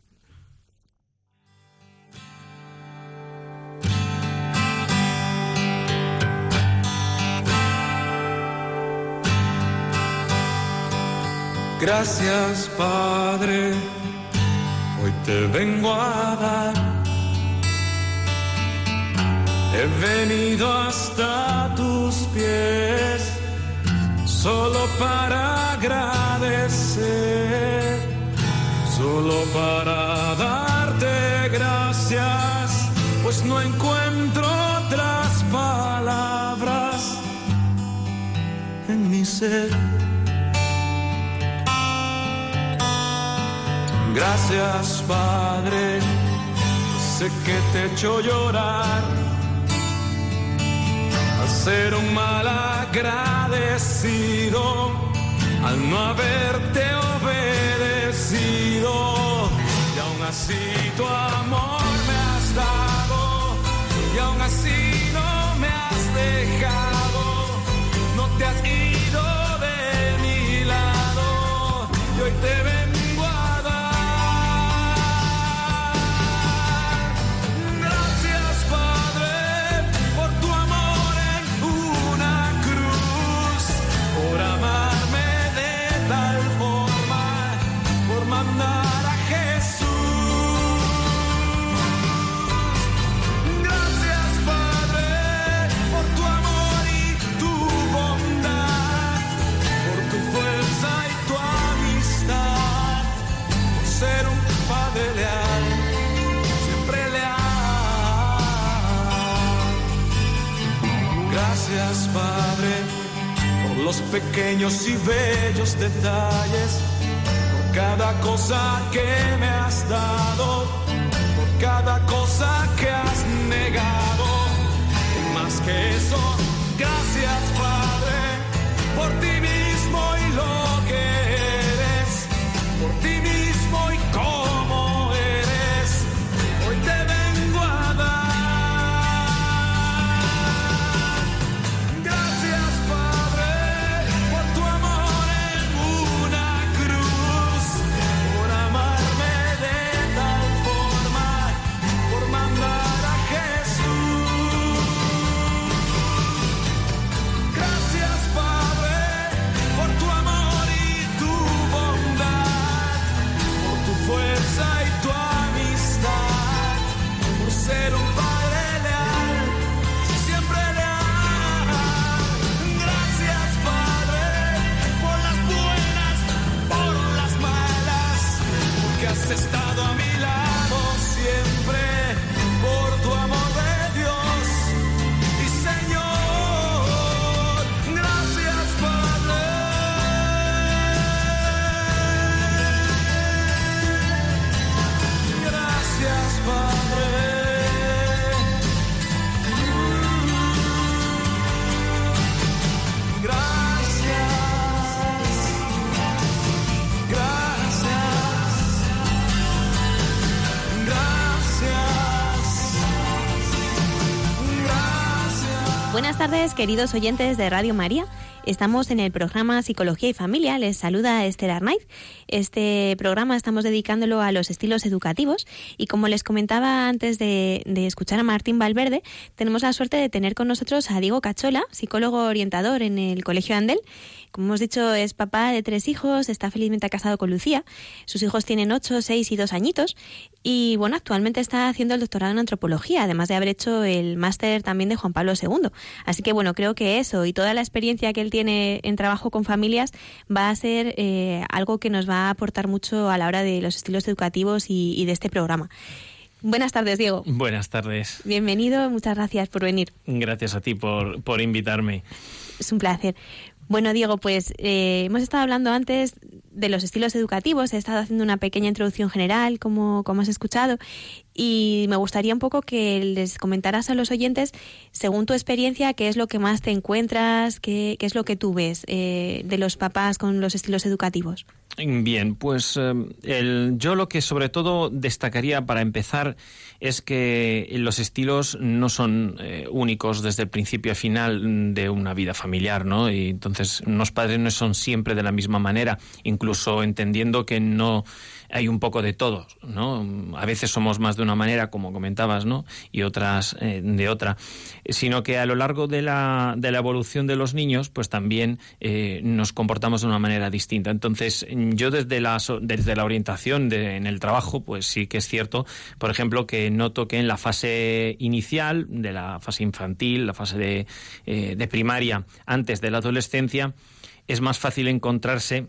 Gracias Padre, hoy te vengo a dar. He venido hasta tus pies solo para agradecer, solo para darte gracias, pues no encuentro otras palabras en mi ser Gracias, Padre, sé que te he hecho llorar al ser un mal agradecido, al no haberte obedecido. Y aún así tu amor me has dado, y aún así no me has dejado, no te has ido de mi lado, y hoy te los pequeños y bellos detalles, por cada cosa que me has dado, por cada cosa que has Queridos oyentes de Radio María. Estamos en el programa Psicología y Familia. Les saluda Esther Arnaiz. Este programa estamos dedicándolo a los estilos educativos y como les comentaba antes de, de escuchar a Martín Valverde, tenemos la suerte de tener con nosotros a Diego Cachola, psicólogo orientador en el Colegio Andel. Como hemos dicho, es papá de tres hijos, está felizmente casado con Lucía. Sus hijos tienen ocho, seis y dos añitos. Y bueno, actualmente está haciendo el doctorado en antropología, además de haber hecho el máster también de Juan Pablo II. Así que bueno, creo que eso y toda la experiencia que él tiene en trabajo con familias va a ser eh, algo que nos va a aportar mucho a la hora de los estilos educativos y, y de este programa. Buenas tardes, Diego. Buenas tardes. Bienvenido, muchas gracias por venir. Gracias a ti por, por invitarme. Es un placer. Bueno, Diego, pues eh, hemos estado hablando antes de los estilos educativos, he estado haciendo una pequeña introducción general, como, como has escuchado, y me gustaría un poco que les comentaras a los oyentes, según tu experiencia, qué es lo que más te encuentras, qué, qué es lo que tú ves eh, de los papás con los estilos educativos. Bien, pues eh, el, yo lo que sobre todo destacaría para empezar es que los estilos no son eh, únicos desde el principio a final de una vida familiar, ¿no? Y entonces los padres no son siempre de la misma manera, entendiendo que no hay un poco de todo, ¿no? A veces somos más de una manera, como comentabas, ¿no? Y otras eh, de otra. Sino que a lo largo de la, de la evolución de los niños, pues también eh, nos comportamos de una manera distinta. Entonces, yo desde la, desde la orientación de, en el trabajo, pues sí que es cierto, por ejemplo, que noto que en la fase inicial, de la fase infantil, la fase de, eh, de primaria, antes de la adolescencia, es más fácil encontrarse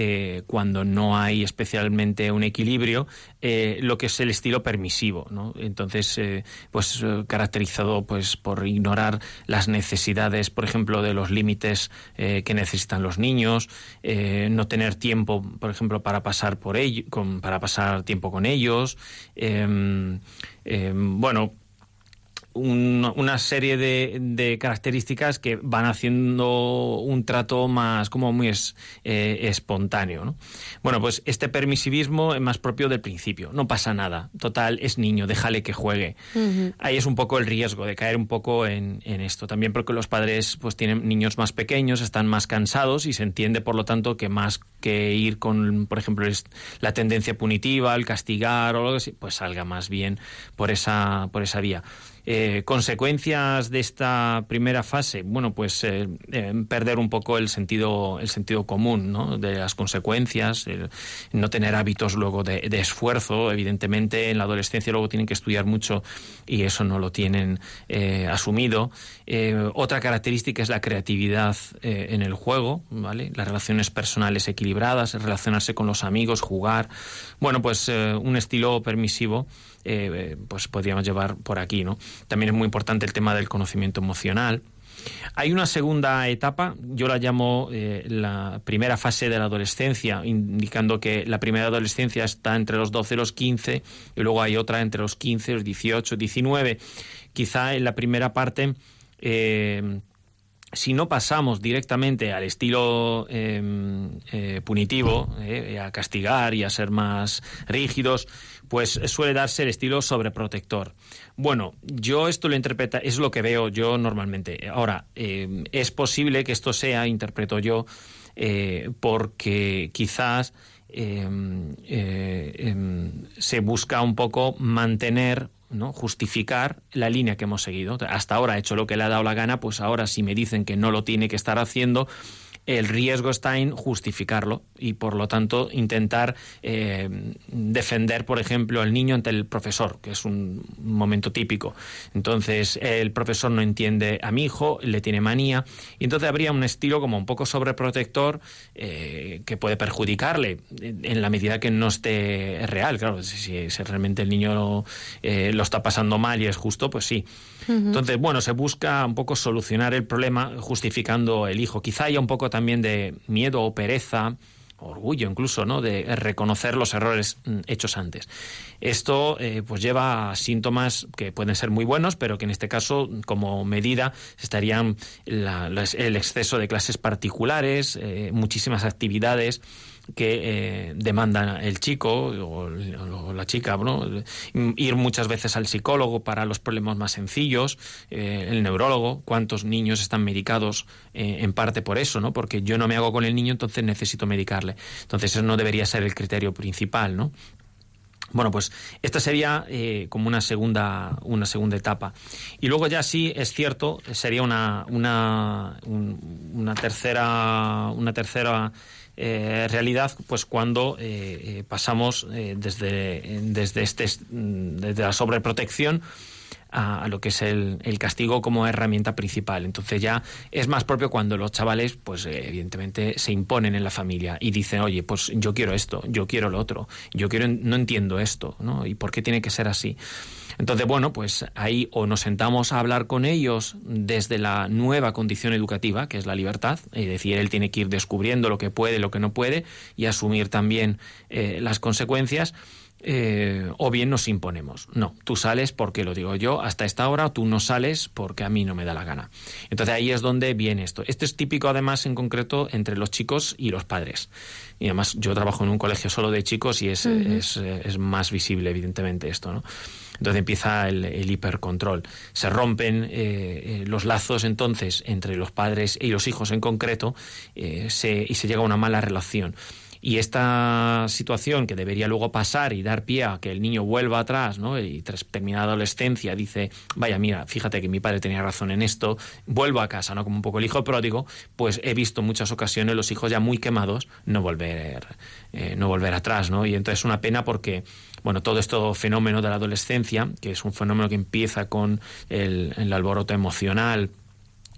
eh, cuando no hay especialmente un equilibrio, eh, lo que es el estilo permisivo. Entonces, eh, pues caracterizado pues por ignorar las necesidades, por ejemplo, de los límites que necesitan los niños, no tener tiempo, por ejemplo, para pasar por ello, para pasar tiempo con ellos, em, em, una serie de, características que van haciendo un trato más como muy eh, espontáneo. Bueno, pues este permisivismo es más propio del principio. No pasa nada. Total, es niño, déjale que juegue. Ahí es un poco el riesgo de caer un poco en, esto. También porque los padres pues tienen niños más pequeños, están más cansados y se entiende, por lo tanto, que más que ir con, por ejemplo, la tendencia punitiva, el castigar o algo así, pues salga más bien por esa, por esa vía. Eh, consecuencias de esta primera fase, bueno, pues eh, eh, perder un poco el sentido, el sentido común, ¿no? De las consecuencias, no tener hábitos luego de, esfuerzo, evidentemente en la adolescencia luego tienen que estudiar mucho y eso no lo tienen asumido. otra característica es la creatividad en el juego, ¿vale? Las relaciones personales equilibradas, relacionarse con los amigos, jugar. Bueno, pues un estilo permisivo pues podríamos llevar por aquí, ¿no? También es muy importante el tema del conocimiento emocional. Hay una segunda etapa, yo la llamo eh, la primera fase de la adolescencia, indicando que la primera adolescencia está entre los 12 y los 15, y luego hay otra entre los 15, los 18, 19. Quizá en la primera parte eh, si no pasamos directamente al estilo em, eh, punitivo, eh, a castigar y a ser más rígidos, pues suele darse el estilo sobreprotector. Bueno, yo esto lo interpreta, es lo que veo yo normalmente. Ahora, em, es posible que esto sea, interpreto yo, eh, porque quizás em, se busca un poco mantener ¿no? justificar la línea que hemos seguido. Hasta ahora ha hecho lo que le ha dado la gana, pues ahora si me dicen que no lo tiene que estar haciendo, el riesgo está en justificarlo y por lo tanto intentar eh, defender, por ejemplo, al niño ante el profesor, que es un momento típico. Entonces el profesor no entiende a mi hijo, le tiene manía y entonces habría un estilo como un poco sobreprotector eh, que puede perjudicarle en la medida que no esté real. Claro, si, realmente el niño eh, lo está pasando mal y es justo, pues sí. Entonces, bueno, se busca un poco solucionar el problema justificando el hijo. Quizá haya un poco también de miedo o pereza, orgullo incluso, ¿no? De reconocer los errores mm, hechos antes. Esto eh, pues lleva a síntomas que pueden ser muy buenos, pero que en este caso, como medida, estarían el exceso de clases particulares, eh, muchísimas actividades que eh, demandan el chico o, la chica, ¿no? ir muchas veces al psicólogo para los problemas más sencillos, eh, el neurólogo, cuántos niños están medicados eh, en parte por eso, ¿no? porque yo no me hago con el niño, entonces necesito medicarle. Entonces eso no debería ser el criterio principal, ¿no? Bueno, pues esta sería como una segunda, una segunda etapa. Y luego ya sí, es cierto, sería una, una, una tercera, una tercera eh, realidad pues cuando eh, eh, pasamos desde, desde, este, desde la sobreprotección a, lo que es el, castigo como herramienta principal. Entonces ya es más propio cuando los chavales, pues evidentemente se imponen en la familia y dicen, oye, pues yo quiero esto, yo quiero lo otro, yo quiero, no entiendo esto, ¿no? ¿Y por qué tiene que ser así? Entonces, bueno, pues ahí o nos sentamos a hablar con ellos desde la nueva condición educativa, que es la libertad, es decir, él tiene que ir descubriendo lo que puede, lo que no puede y asumir también eh, las consecuencias. Eh, o bien nos imponemos. No, tú sales porque lo digo yo hasta esta hora, tú no sales porque a mí no me da la gana. Entonces ahí es donde viene esto. Esto es típico además en concreto entre los chicos y los padres. Y además yo trabajo en un colegio solo de chicos y es, es, es más visible evidentemente esto, ¿no? Entonces empieza el, hipercontrol. Se rompen eh, eh, los lazos entonces entre los padres y los hijos en concreto eh, y se llega a una mala relación. Y esta situación que debería luego pasar y dar pie a que el niño vuelva atrás, ¿no? Y tras terminada adolescencia dice, vaya, mira, fíjate que mi padre tenía razón en esto, vuelvo a casa, ¿no? Como un poco el hijo pródigo, pues he visto muchas ocasiones los hijos ya muy quemados no volver, no volver atrás, ¿no? Y entonces es una pena porque bueno, todo este fenómeno de la adolescencia, que es un fenómeno que empieza con el, alboroto emocional,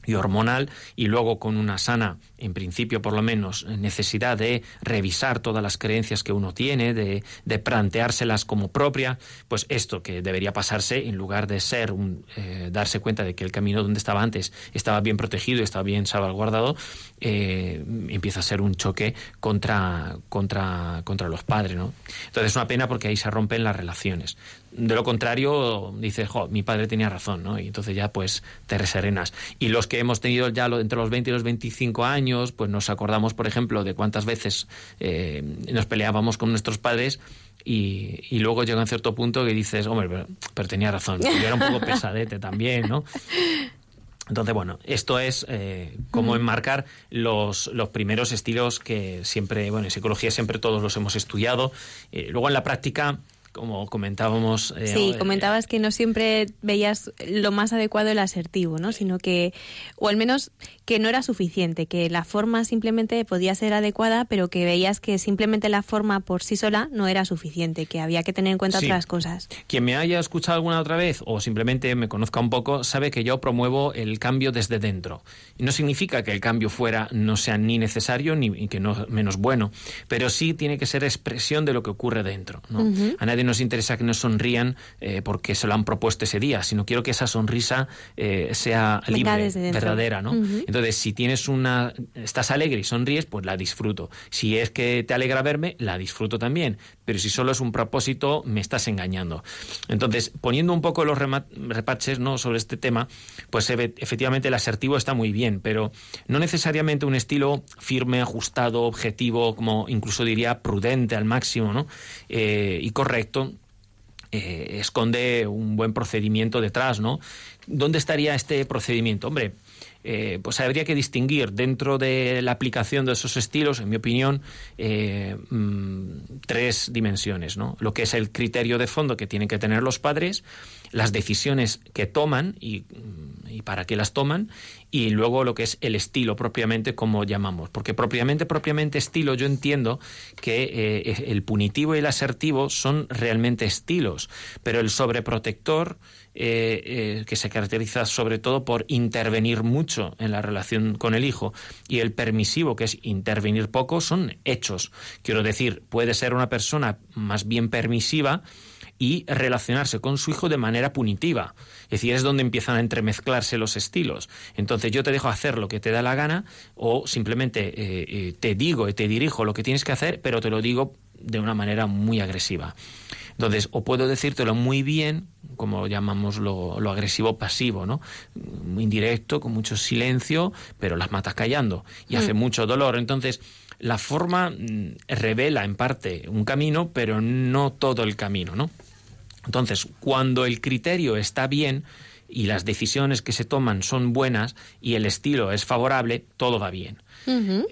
y hormonal y luego con una sana en principio por lo menos, necesidad de revisar todas las creencias que uno tiene, de, de planteárselas como propia, pues esto que debería pasarse, en lugar de ser un, eh, darse cuenta de que el camino donde estaba antes estaba bien protegido, estaba bien salvaguardado, eh, empieza a ser un choque contra, contra, contra los padres. ¿no? Entonces es una pena porque ahí se rompen las relaciones. De lo contrario, dices, jo, mi padre tenía razón, ¿no? Y entonces ya pues te reserenas. Y los que hemos tenido ya entre los 20 y los 25 años, pues nos acordamos, por ejemplo, de cuántas veces eh, nos peleábamos con nuestros padres y, y, luego llega un cierto punto que dices, hombre, pero, pero tenía razón, yo era un poco [LAUGHS] pesadete también, ¿no? Entonces, bueno, esto es eh, cómo enmarcar los, los primeros estilos que siempre, bueno, en psicología siempre todos los hemos estudiado. Eh, luego en la práctica como comentábamos. Eh, sí, comentabas que no siempre veías lo más adecuado el asertivo, ¿no? Sino que, o al menos que no era suficiente, que la forma simplemente podía ser adecuada, pero que veías que simplemente la forma por sí sola no era suficiente, que había que tener en cuenta otras cosas. Quien me haya escuchado alguna otra vez o simplemente me conozca un poco, sabe que yo promuevo el cambio desde dentro. Y no significa que el cambio fuera no sea ni necesario ni que no menos bueno, pero sí tiene que ser expresión de lo que ocurre dentro. ¿no? A nadie nos interesa que nos sonrían eh, porque se lo han propuesto ese día, sino quiero que esa sonrisa eh, sea libre, verdadera, ¿no? Entonces, si tienes una, estás alegre y sonríes, pues la disfruto. Si es que te alegra verme, la disfruto también. Pero si solo es un propósito, me estás engañando. Entonces, poniendo un poco los repaches ¿no? sobre este tema, pues efectivamente el asertivo está muy bien, pero no necesariamente un estilo firme, ajustado, objetivo, como incluso diría prudente al máximo, ¿no? Eh, y correcto, eh, esconde un buen procedimiento detrás, ¿no? ¿Dónde estaría este procedimiento? Hombre, eh, pues habría que distinguir dentro de la aplicación de esos estilos, en mi opinión, eh, mm, tres dimensiones, ¿no? Lo que es el criterio de fondo que tienen que tener los padres, las decisiones que toman y, mm, y para qué las toman, y luego lo que es el estilo propiamente, como llamamos. Porque propiamente, propiamente estilo, yo entiendo que eh, el punitivo y el asertivo son realmente estilos, pero el sobreprotector eh, eh, que se caracteriza sobre todo por intervenir mucho en la relación con el hijo, y el permisivo, que es intervenir poco, son hechos. Quiero decir, puede ser una persona más bien permisiva y relacionarse con su hijo de manera punitiva. Es decir, es donde empiezan a entremezclarse los estilos. Entonces yo te dejo hacer lo que te da la gana o simplemente eh, te digo y te dirijo lo que tienes que hacer, pero te lo digo de una manera muy agresiva. Entonces, o puedo decírtelo muy bien, como llamamos lo, agresivo pasivo, ¿no? Indirecto, con mucho silencio, pero las matas callando y hace mm. mucho dolor. Entonces, la forma mm, revela en parte un camino, pero no todo el camino, ¿no? Entonces, cuando el criterio está bien y las decisiones que se toman son buenas y el estilo es favorable, todo va bien.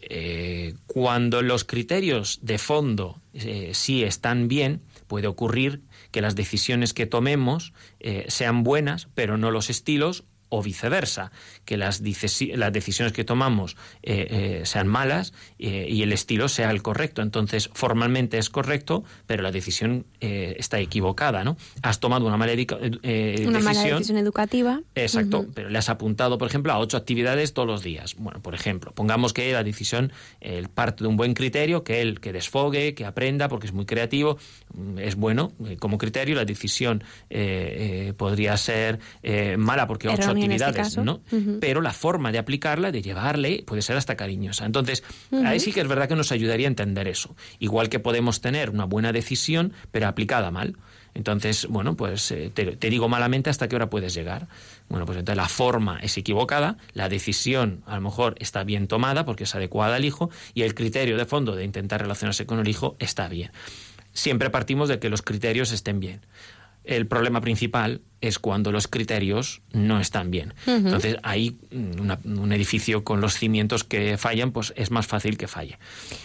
Eh, cuando los criterios de fondo eh, sí están bien, puede ocurrir que las decisiones que tomemos eh, sean buenas, pero no los estilos, o viceversa, que las, las decisiones que tomamos eh, eh, sean malas eh, y el estilo sea el correcto. Entonces, formalmente es correcto, pero la decisión está equivocada, ¿no? Has tomado una mala, una mala decisión educativa. Exacto, pero le has apuntado, por ejemplo, a ocho actividades todos los días. Bueno, por ejemplo, pongamos que la decisión parte de un buen criterio, que él que desfogue, que aprenda, porque es muy creativo, mm, es bueno como criterio. La decisión podría ser mala porque ocho este actividades, ¿no? Pero la forma de aplicarla, de llevarle, puede ser hasta cariñosa. Entonces, ahí sí que es verdad que nos ayudaría a entender eso. Igual que podemos tener una buena decisión, pero aplicada mal. Entonces, bueno, pues eh, te, te, digo malamente hasta qué hora puedes llegar. Bueno, pues entonces la forma es equivocada, la decisión a lo mejor está bien tomada porque es adecuada al hijo y el criterio de fondo de intentar relacionarse con el hijo está bien. Siempre partimos de que los criterios estén bien. El problema principal es cuando los criterios no están bien. Entonces, ahí mm, un edificio con los cimientos que fallan, pues es más fácil que falle.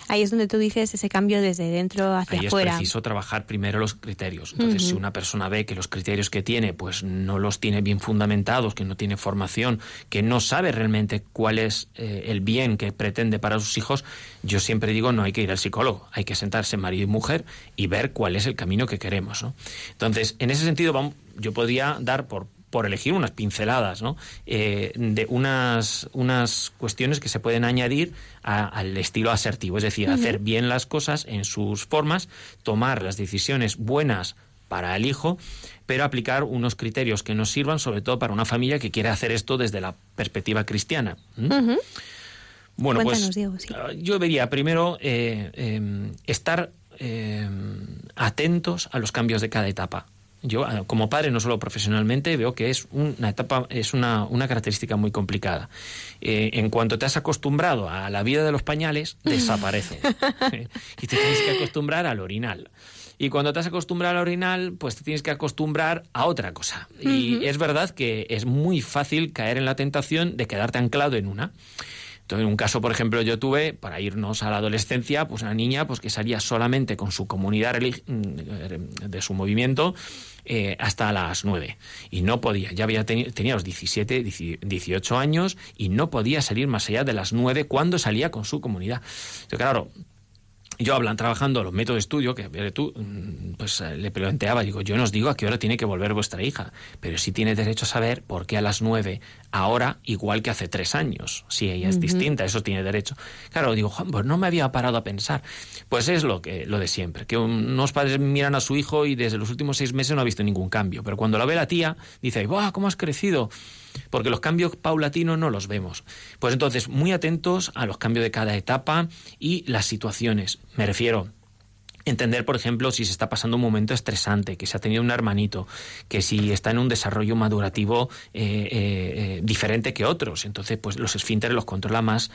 Ahí es donde tú dices ese cambio desde dentro hacia ahí afuera. Es preciso trabajar primero los criterios. Entonces, si una persona ve que los criterios que tiene, pues no los tiene bien fundamentados, que no tiene formación, que no sabe realmente cuál es eh, el bien que pretende para sus hijos, yo siempre digo no hay que ir al psicólogo, hay que sentarse marido y mujer y ver cuál es el camino que queremos. Entonces, en ese sentido, vamos, yo podría dar por por elegir unas pinceladas, ¿no? Eh, de unas, unas cuestiones que se pueden añadir al estilo asertivo, es decir, hacer bien las cosas en sus formas, tomar las decisiones buenas para el hijo, pero aplicar unos criterios que nos sirvan, sobre todo para una familia que quiere hacer esto desde la perspectiva cristiana. Bueno, pues ah, yo vería primero eh, em, estar em, atentos a los cambios de cada etapa. Yo, ah, como padre, no solo profesionalmente, veo que es una etapa, es una, una característica muy complicada. Eh, en cuanto te has acostumbrado a la vida de los pañales, [LAUGHS] desaparece. y te tienes que acostumbrar al orinal. Y cuando te has acostumbrado al orinal, pues te tienes que acostumbrar a otra cosa. Y es verdad que es muy fácil caer en la tentación de quedarte anclado en una. Entonces, en un caso, por ejemplo, yo tuve, para irnos a la adolescencia, pues una niña pues que salía solamente con su comunidad mm, de su movimiento eh, hasta las 9. Y no podía, ya había tenía los 17, 18 años y no podía salir más allá de las 9 cuando salía con su comunidad. Entonces, claro, yo hablan trabajando los métodos de estudio, que tú, mm, pues eh, le planteaba, digo, yo no os digo a qué hora tiene que volver vuestra hija, pero sí tiene derecho a saber por qué a las nueve, ahora, igual que hace tres años, si ella es distinta, eso tiene derecho. Claro, digo, Juan, pues no me había parado a pensar. Pues es lo que lo de siempre, que unos padres miran a su hijo y desde los últimos seis meses no ha visto ningún cambio, pero cuando lo ve la tía, dice, ¡buah, cómo has crecido! Porque los cambios paulatinos no los vemos. Pues entonces, muy atentos a los cambios de cada etapa y las situaciones. Me refiero Entender, por ejemplo, si se está pasando un momento estresante, que se ha tenido un hermanito, que si está en un desarrollo madurativo eh, eh, eh, diferente que otros. Entonces, pues los esfínteres los controla más,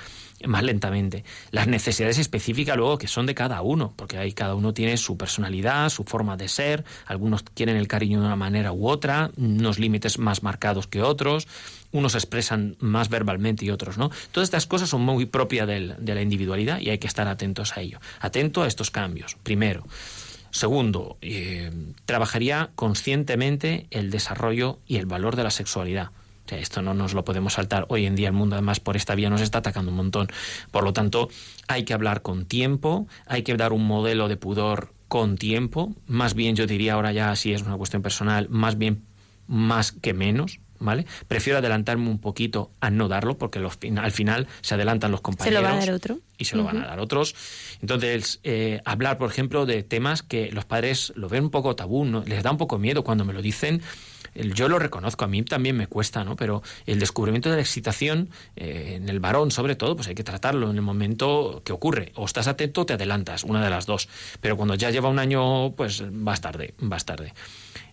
más lentamente. Las necesidades específicas luego que son de cada uno, porque ahí cada uno tiene su personalidad, su forma de ser. Algunos quieren el cariño de una manera u otra, unos límites más marcados que otros unos expresan más verbalmente y otros no. Todas estas cosas son muy propias de la individualidad y hay que estar atentos a ello. Atento a estos cambios, primero. Segundo, eh, trabajaría conscientemente el desarrollo y el valor de la sexualidad. esto no nos lo podemos saltar. Hoy en día el mundo además por esta vía nos está atacando un montón. Por lo tanto, hay que hablar con tiempo, hay que dar un modelo de pudor con tiempo. Más bien yo diría ahora ya, si es una cuestión personal, más bien más que menos, ¿vale? Prefiero adelantarme un poquito a no darlo, porque al final se adelantan los compañeros. Se lo va a dar otro. Y se lo van a dar otros. Entonces, eh, hablar, por ejemplo, de temas que los padres lo ven un poco tabú, ¿no? les da un poco miedo cuando me lo dicen. Yo lo reconozco, a mí también me cuesta, ¿no? Pero el descubrimiento de la excitación, eh, en el varón sobre todo, pues hay que tratarlo en el momento que ocurre. O estás atento o te adelantas, una de las dos. Pero cuando ya lleva un año, pues vas tarde, vas tarde.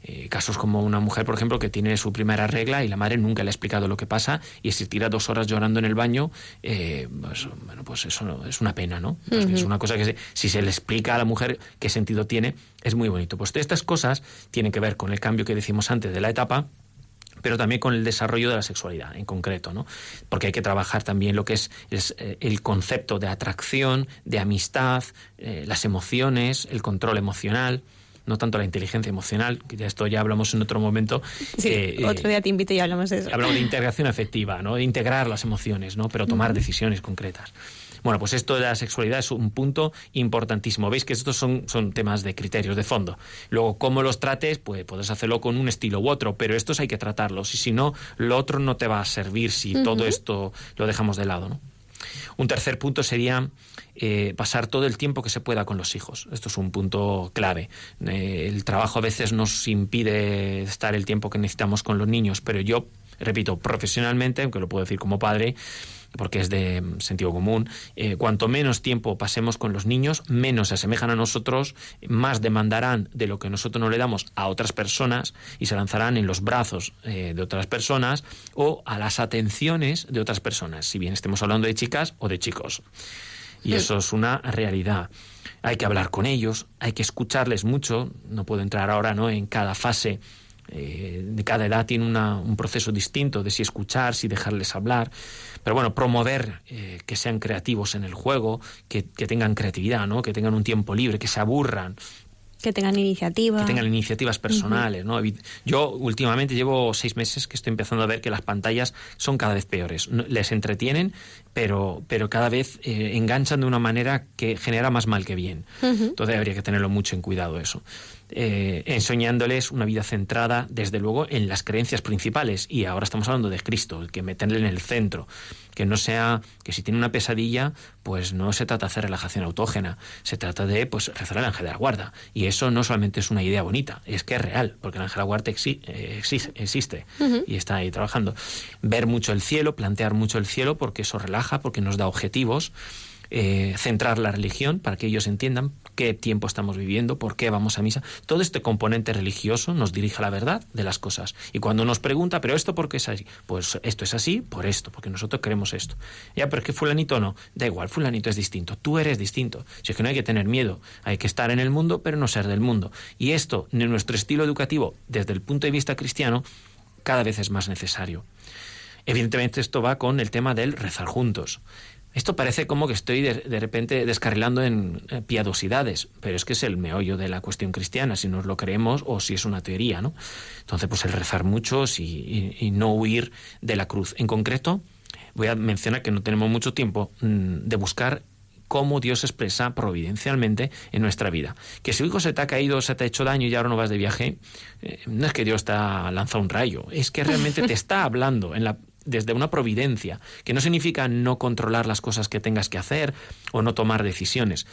Eh, casos como una mujer, por ejemplo, que tiene su primera regla y la madre nunca le ha explicado lo que pasa y se tira dos horas llorando en el baño, eh, pues, bueno, pues eso es una pena, ¿no? Es una cosa que si se le explica a la mujer qué sentido tiene, es muy bonito. Pues estas cosas tienen que ver con el cambio que decimos antes de la etapa, pero también con el desarrollo de la sexualidad en concreto, ¿no? Porque hay que trabajar también lo que es, eh, el concepto de atracción, de amistad, las emociones, el control emocional no tanto la inteligencia emocional, que ya esto ya hablamos en otro momento. [LAUGHS] Sí, eh, otro día te invito y hablamos de eso. Hablamos de [LAUGHS] integración afectiva, ¿no? de integrar las emociones, ¿no? pero tomar decisiones concretas. Bueno, pues esto de la sexualidad es un punto importantísimo. Veis que estos son, son temas de criterios de fondo. Luego, cómo los trates, pues puedes hacerlo con un estilo u otro, pero estos hay que tratarlos. Y si no, lo otro no te va a servir si todo esto lo dejamos de lado. ¿no? Un tercer punto sería eh, pasar todo el tiempo que se pueda con los hijos. Esto es un punto clave. Eh, el trabajo a veces nos impide estar el tiempo que necesitamos con los niños, pero yo, repito, profesionalmente, aunque lo puedo decir como padre, porque es de sentido común, eh, cuanto menos tiempo pasemos con los niños, menos se asemejan a nosotros, más demandarán de lo que nosotros no le damos a otras personas y se lanzarán en los brazos eh, de otras personas o a las atenciones de otras personas, si bien estemos hablando de chicas o de chicos. Y eso es una realidad. Hay que hablar con ellos, hay que escucharles mucho, no puedo entrar ahora ¿no? en cada fase eh, de cada edad tiene un proceso distinto de si escuchar, si dejarles hablar. Pero bueno, promover eh, que sean creativos en el juego, que, tengan creatividad, ¿no? que tengan un tiempo libre, que se aburran. Que tengan iniciativa. Que tengan iniciativas personales. ¿no? Yo últimamente llevo seis meses que estoy empezando a ver que las pantallas son cada vez peores. Les entretienen, pero, pero cada vez eh, enganchan de una manera que genera más mal que bien. Entonces habría que tenerlo mucho en cuidado eso. Eh, enseñándoles una vida centrada, desde luego, en las creencias principales. Y ahora estamos hablando de Cristo, que meterle en el centro. Que no sea que si tiene una pesadilla, pues no se trata de hacer relajación autógena, se trata de pues rezar el ángel de la guarda. Y eso no solamente es una idea bonita, es que es real, porque el ángel de la guarda eh, existe y está ahí trabajando. Ver mucho el cielo, plantear mucho el cielo, porque eso relaja, porque nos da objetivos. Eh, centrar la religión para que ellos entiendan qué tiempo estamos viviendo, por qué vamos a misa. Todo este componente religioso nos dirige a la verdad de las cosas. Y cuando nos pregunta, ¿pero esto por qué es así? Pues esto es así por esto, porque nosotros queremos esto. Ya, pero es que fulanito no. Da igual, fulanito es distinto. Tú eres distinto. Si es que no hay que tener miedo. Hay que estar en el mundo, pero no ser del mundo. Y esto, en nuestro estilo educativo, desde el punto de vista cristiano, cada vez es más necesario. Evidentemente esto va con el tema del rezar juntos. Esto parece como que estoy de, repente descarrilando en eh, piadosidades, pero es que es el meollo de la cuestión cristiana, si nos lo creemos o si es una teoría, ¿no? Entonces, pues el rezar mucho y, no huir de la cruz. En concreto, voy a mencionar que no tenemos mucho tiempo mm, de buscar cómo Dios expresa providencialmente en nuestra vida. Que si hijo se te ha caído, se te ha hecho daño y ahora no vas de viaje, eh, no es que Dios te ha lanzado un rayo, es que realmente te [LAUGHS] está hablando en la desde una providencia, que no significa no controlar las cosas que tengas que hacer o no tomar decisiones,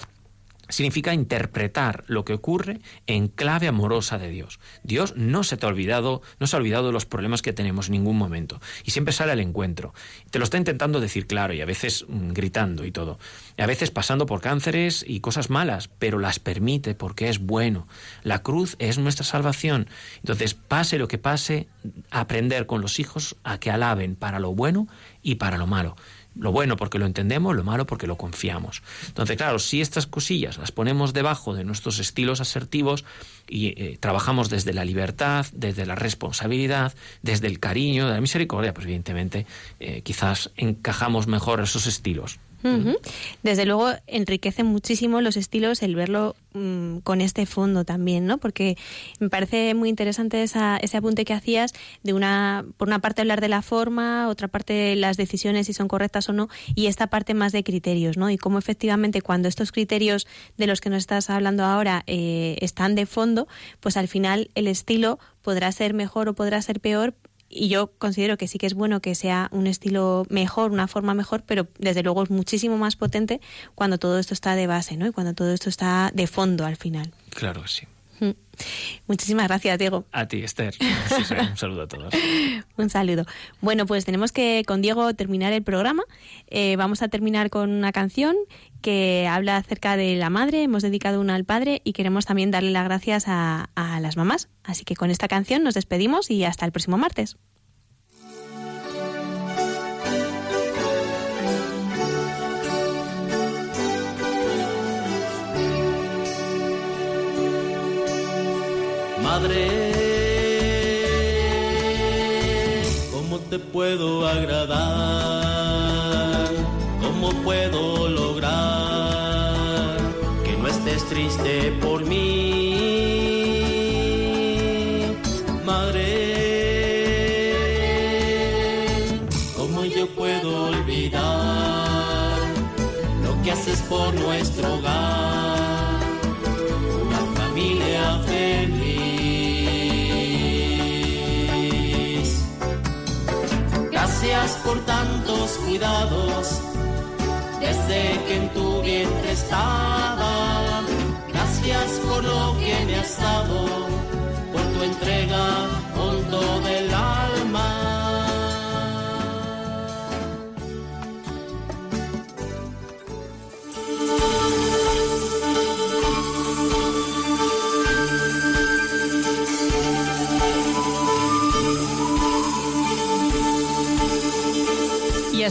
significa interpretar lo que ocurre en clave amorosa de Dios. Dios no se te ha olvidado, no se ha olvidado de los problemas que tenemos en ningún momento y siempre sale al encuentro. Te lo está intentando decir claro y a veces mm, gritando y todo. a veces pasando por cánceres y cosas malas, pero las permite porque es bueno. La cruz es nuestra salvación. Entonces, pase lo que pase, aprender con los hijos a que alaben para lo bueno y para lo malo. Lo bueno porque lo entendemos, lo malo porque lo confiamos. Entonces, claro, si estas cosillas las ponemos debajo de nuestros estilos asertivos y eh, trabajamos desde la libertad, desde la responsabilidad, desde el cariño, de la misericordia, pues evidentemente eh, quizás encajamos mejor esos estilos. Desde luego enriquece muchísimo los estilos el verlo mm, con este fondo también, ¿no? Porque me parece muy interesante ese apunte que hacías de una, por una parte hablar de la forma, otra parte las decisiones si son correctas o no, y esta parte más de criterios, ¿no? Y cómo efectivamente cuando estos criterios de los que nos estás hablando ahora eh, están de fondo, pues al final el estilo podrá ser mejor o podrá ser peor, y yo considero que sí que es bueno que sea un estilo mejor, una forma mejor, pero desde luego es muchísimo más potente cuando todo esto está de base, ¿no? Y cuando todo esto está de fondo al final. Claro que sí. [LAUGHS] Muchísimas gracias, Diego. A ti, Esther. un saludo a todos. [LAUGHS] un saludo. Bueno, pues tenemos que con Diego terminar el programa. Eh, vamos a terminar con una canción que habla acerca de la madre. Hemos dedicado una al padre y queremos también darle las gracias a, a las mamás. Así que con esta canción nos despedimos y hasta el próximo martes. Madre, ¿cómo te puedo agradar? ¿Cómo puedo lograr que no estés triste por mí? Madre, ¿cómo yo puedo olvidar lo que haces por nuestro hogar? Gracias por tantos cuidados desde que en tu vientre estaba. Gracias por lo que me has dado, por tu entrega con todo el alma.